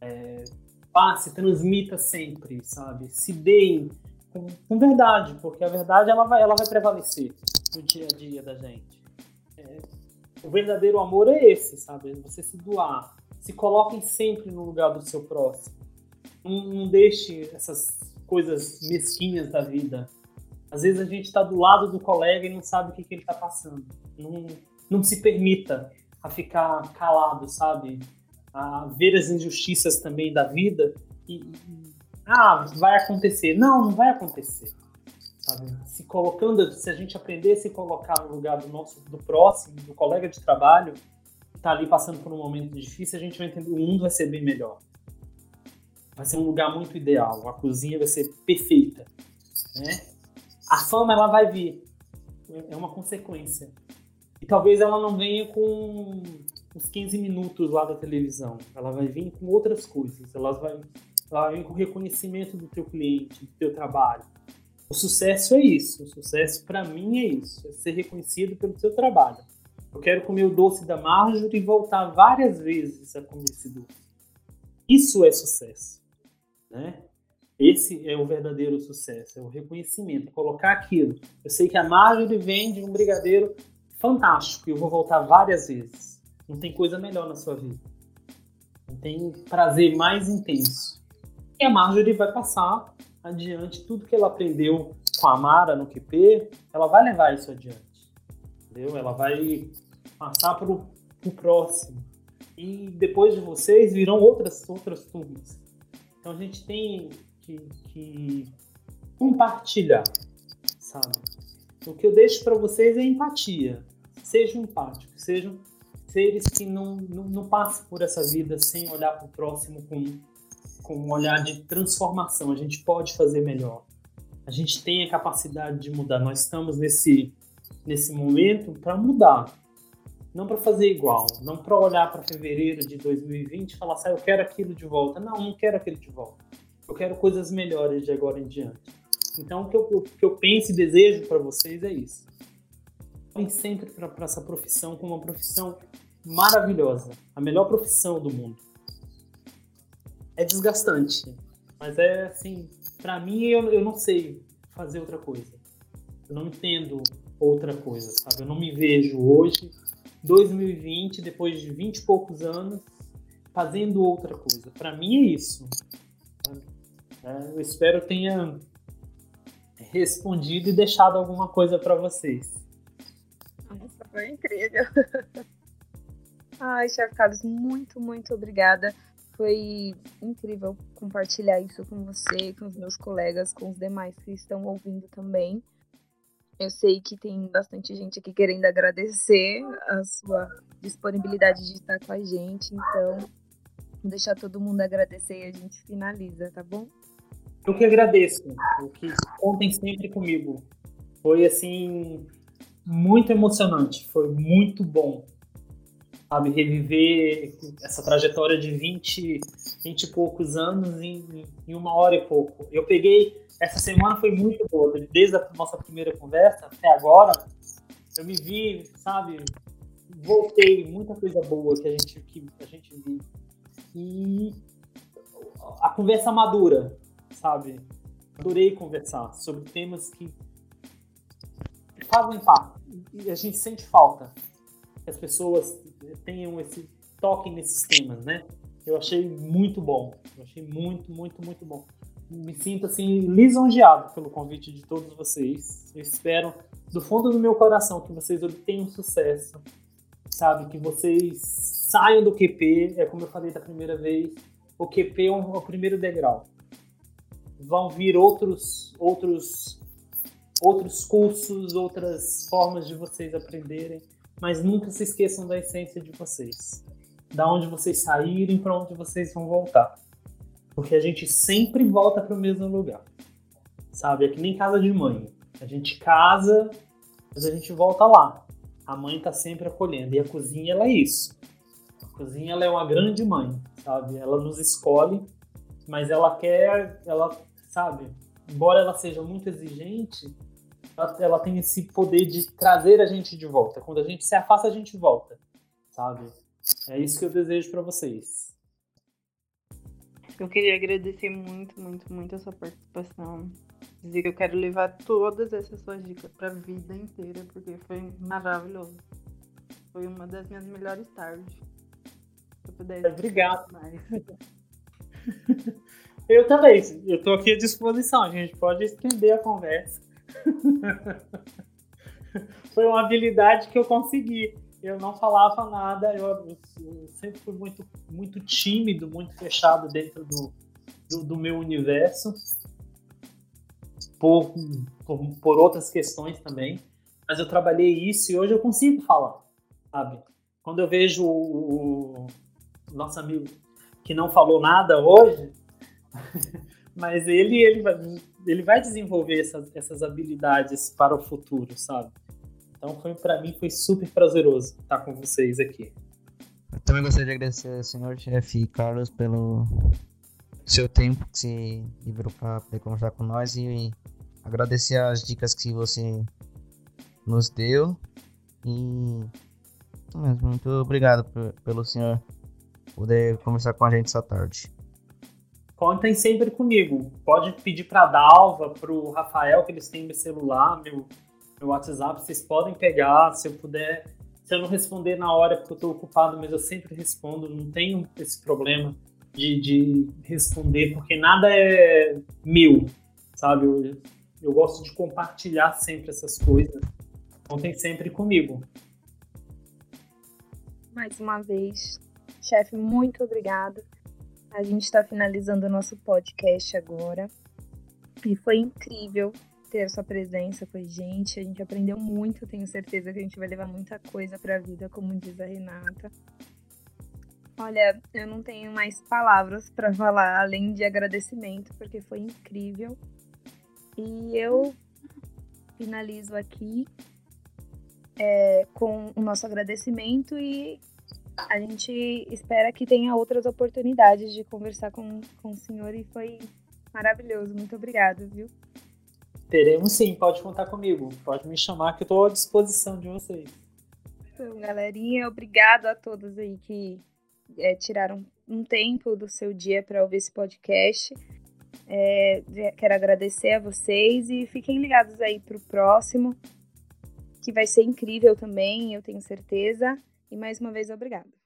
É, passe, transmita sempre, sabe? Se deem com, com, verdade, porque a verdade ela vai, ela vai prevalecer no dia a dia da gente. É, o verdadeiro amor é esse, sabe? Você se doar. Se coloquem sempre no lugar do seu próximo. Não, deixe essas coisas mesquinhas da vida. Às vezes a gente está do lado do colega e não sabe o que, que ele está passando. Não, não se permita a ficar calado, sabe? a ver as injustiças também da vida e, ah, vai acontecer. Não, não vai acontecer. Sabe? Se colocando, se a gente aprender a se colocar no lugar do nosso, do próximo, do colega de trabalho, que está ali passando por um momento difícil, a gente vai entender, o mundo vai ser bem melhor. Vai ser um lugar muito ideal, a cozinha vai ser perfeita, né? A fama ela vai vir, é uma consequência. E talvez ela não venha com os 15 minutos lá da televisão. Ela vai vir com outras coisas. Ela vai, ela vai vir com o reconhecimento do teu cliente, do teu trabalho. O sucesso é isso. O sucesso para mim é isso. É ser reconhecido pelo seu trabalho. Eu quero comer o doce da Marjorie e voltar várias vezes a comer esse doce. Isso é sucesso, né? Esse é o verdadeiro sucesso, é o reconhecimento, colocar aquilo. Eu sei que a Marjorie vende um brigadeiro fantástico e eu vou voltar várias vezes. Não tem coisa melhor na sua vida. Não tem prazer mais intenso. E a Marjorie vai passar adiante tudo que ela aprendeu com a Mara no QP, ela vai levar isso adiante. Entendeu? Ela vai passar para o próximo. E depois de vocês virão outras, outras turmas. Então a gente tem que, que compartilhar, sabe? O que eu deixo para vocês é empatia. Sejam empáticos, sejam seres que não, não, não passam por essa vida sem olhar para o próximo com, com um olhar de transformação. A gente pode fazer melhor. A gente tem a capacidade de mudar. Nós estamos nesse, nesse momento para mudar. Não para fazer igual. Não para olhar para fevereiro de 2020 e falar assim, ah, eu quero aquilo de volta. Não, não quero aquilo de volta. Eu quero coisas melhores de agora em diante. Então, o que eu, o que eu penso e desejo para vocês é isso olhem sempre para essa profissão como uma profissão maravilhosa, a melhor profissão do mundo. É desgastante, mas é assim, para mim eu, eu não sei fazer outra coisa. Eu não entendo outra coisa, sabe? Eu não me vejo hoje, 2020, depois de 20 e poucos anos, fazendo outra coisa. Para mim é isso. É, eu espero tenha respondido e deixado alguma coisa para vocês. Nossa, foi incrível. Ai, Chefe Carlos, muito, muito obrigada. Foi incrível compartilhar isso com você, com os meus colegas, com os demais que estão ouvindo também. Eu sei que tem bastante gente aqui querendo agradecer a sua disponibilidade de estar com a gente, então vou deixar todo mundo agradecer e a gente finaliza, tá bom? Eu que agradeço, o que contem sempre comigo. Foi assim muito emocionante, foi muito bom sabe, reviver essa trajetória de 20, 20 e poucos anos em, em uma hora e pouco. Eu peguei, essa semana foi muito boa, desde a nossa primeira conversa até agora, eu me vi, sabe, voltei, muita coisa boa que a gente, que a gente viu. E a conversa madura, sabe? Adorei conversar sobre temas que fazem parte e a gente sente falta que as pessoas tenham esse toque nesses temas, né? Eu achei muito bom. Eu achei muito, muito, muito bom. Me sinto assim lisonjeado pelo convite de todos vocês. Eu espero do fundo do meu coração que vocês obtenham sucesso, sabe? Que vocês saiam do QP, é como eu falei da primeira vez, o QP é, um, é o primeiro degrau. Vão vir outros outros outros cursos, outras formas de vocês aprenderem mas nunca se esqueçam da essência de vocês. Da onde vocês saírem, para onde vocês vão voltar. Porque a gente sempre volta para o mesmo lugar. Sabe? É que nem casa de mãe. A gente casa, mas a gente volta lá. A mãe está sempre acolhendo. E a cozinha, ela é isso. A cozinha, ela é uma grande mãe, sabe? Ela nos escolhe, mas ela quer, ela, sabe? Embora ela seja muito exigente, ela, ela tem esse poder de trazer a gente de volta. Quando a gente se afasta, a gente volta, sabe? É isso que eu desejo para vocês. Eu queria agradecer muito, muito, muito a sua participação. Dizer que eu quero levar todas essas suas dicas para a vida inteira, porque foi maravilhoso. Foi uma das minhas melhores tardes. Se eu pudesse. Obrigado. Mais. eu também. Eu estou aqui à disposição. A gente pode estender a conversa. Foi uma habilidade que eu consegui. Eu não falava nada, eu, eu sempre fui muito, muito tímido, muito fechado dentro do, do, do meu universo, por, por, por outras questões também. Mas eu trabalhei isso e hoje eu consigo falar, sabe? Quando eu vejo o, o nosso amigo que não falou nada hoje, mas ele, ele, vai, ele vai desenvolver essas, essas habilidades para o futuro, sabe? Então foi para mim foi super prazeroso estar com vocês aqui. Eu também gostaria de agradecer senhor chefe Carlos pelo seu tempo que se liberou para poder conversar com nós e agradecer as dicas que você nos deu e muito obrigado pelo senhor poder conversar com a gente essa tarde contem sempre comigo. Pode pedir para a Dalva, para o Rafael, que eles têm meu celular, meu, meu WhatsApp, vocês podem pegar. Se eu puder, se eu não responder na hora porque eu estou ocupado, mas eu sempre respondo, não tenho esse problema de, de responder, porque nada é meu, sabe? Eu, eu gosto de compartilhar sempre essas coisas. Contem sempre comigo. Mais uma vez, chefe, muito obrigado a gente está finalizando o nosso podcast agora. E foi incrível ter sua presença com a gente. A gente aprendeu muito, tenho certeza que a gente vai levar muita coisa para a vida, como diz a Renata. Olha, eu não tenho mais palavras para falar além de agradecimento, porque foi incrível. E eu finalizo aqui é, com o nosso agradecimento e a gente espera que tenha outras oportunidades de conversar com, com o senhor e foi maravilhoso. Muito obrigada, viu? Teremos sim, pode contar comigo. Pode me chamar que eu estou à disposição de vocês. Então, galerinha, obrigado a todos aí que é, tiraram um tempo do seu dia para ouvir esse podcast. É, quero agradecer a vocês e fiquem ligados aí para o próximo, que vai ser incrível também, eu tenho certeza. E mais uma vez, obrigada.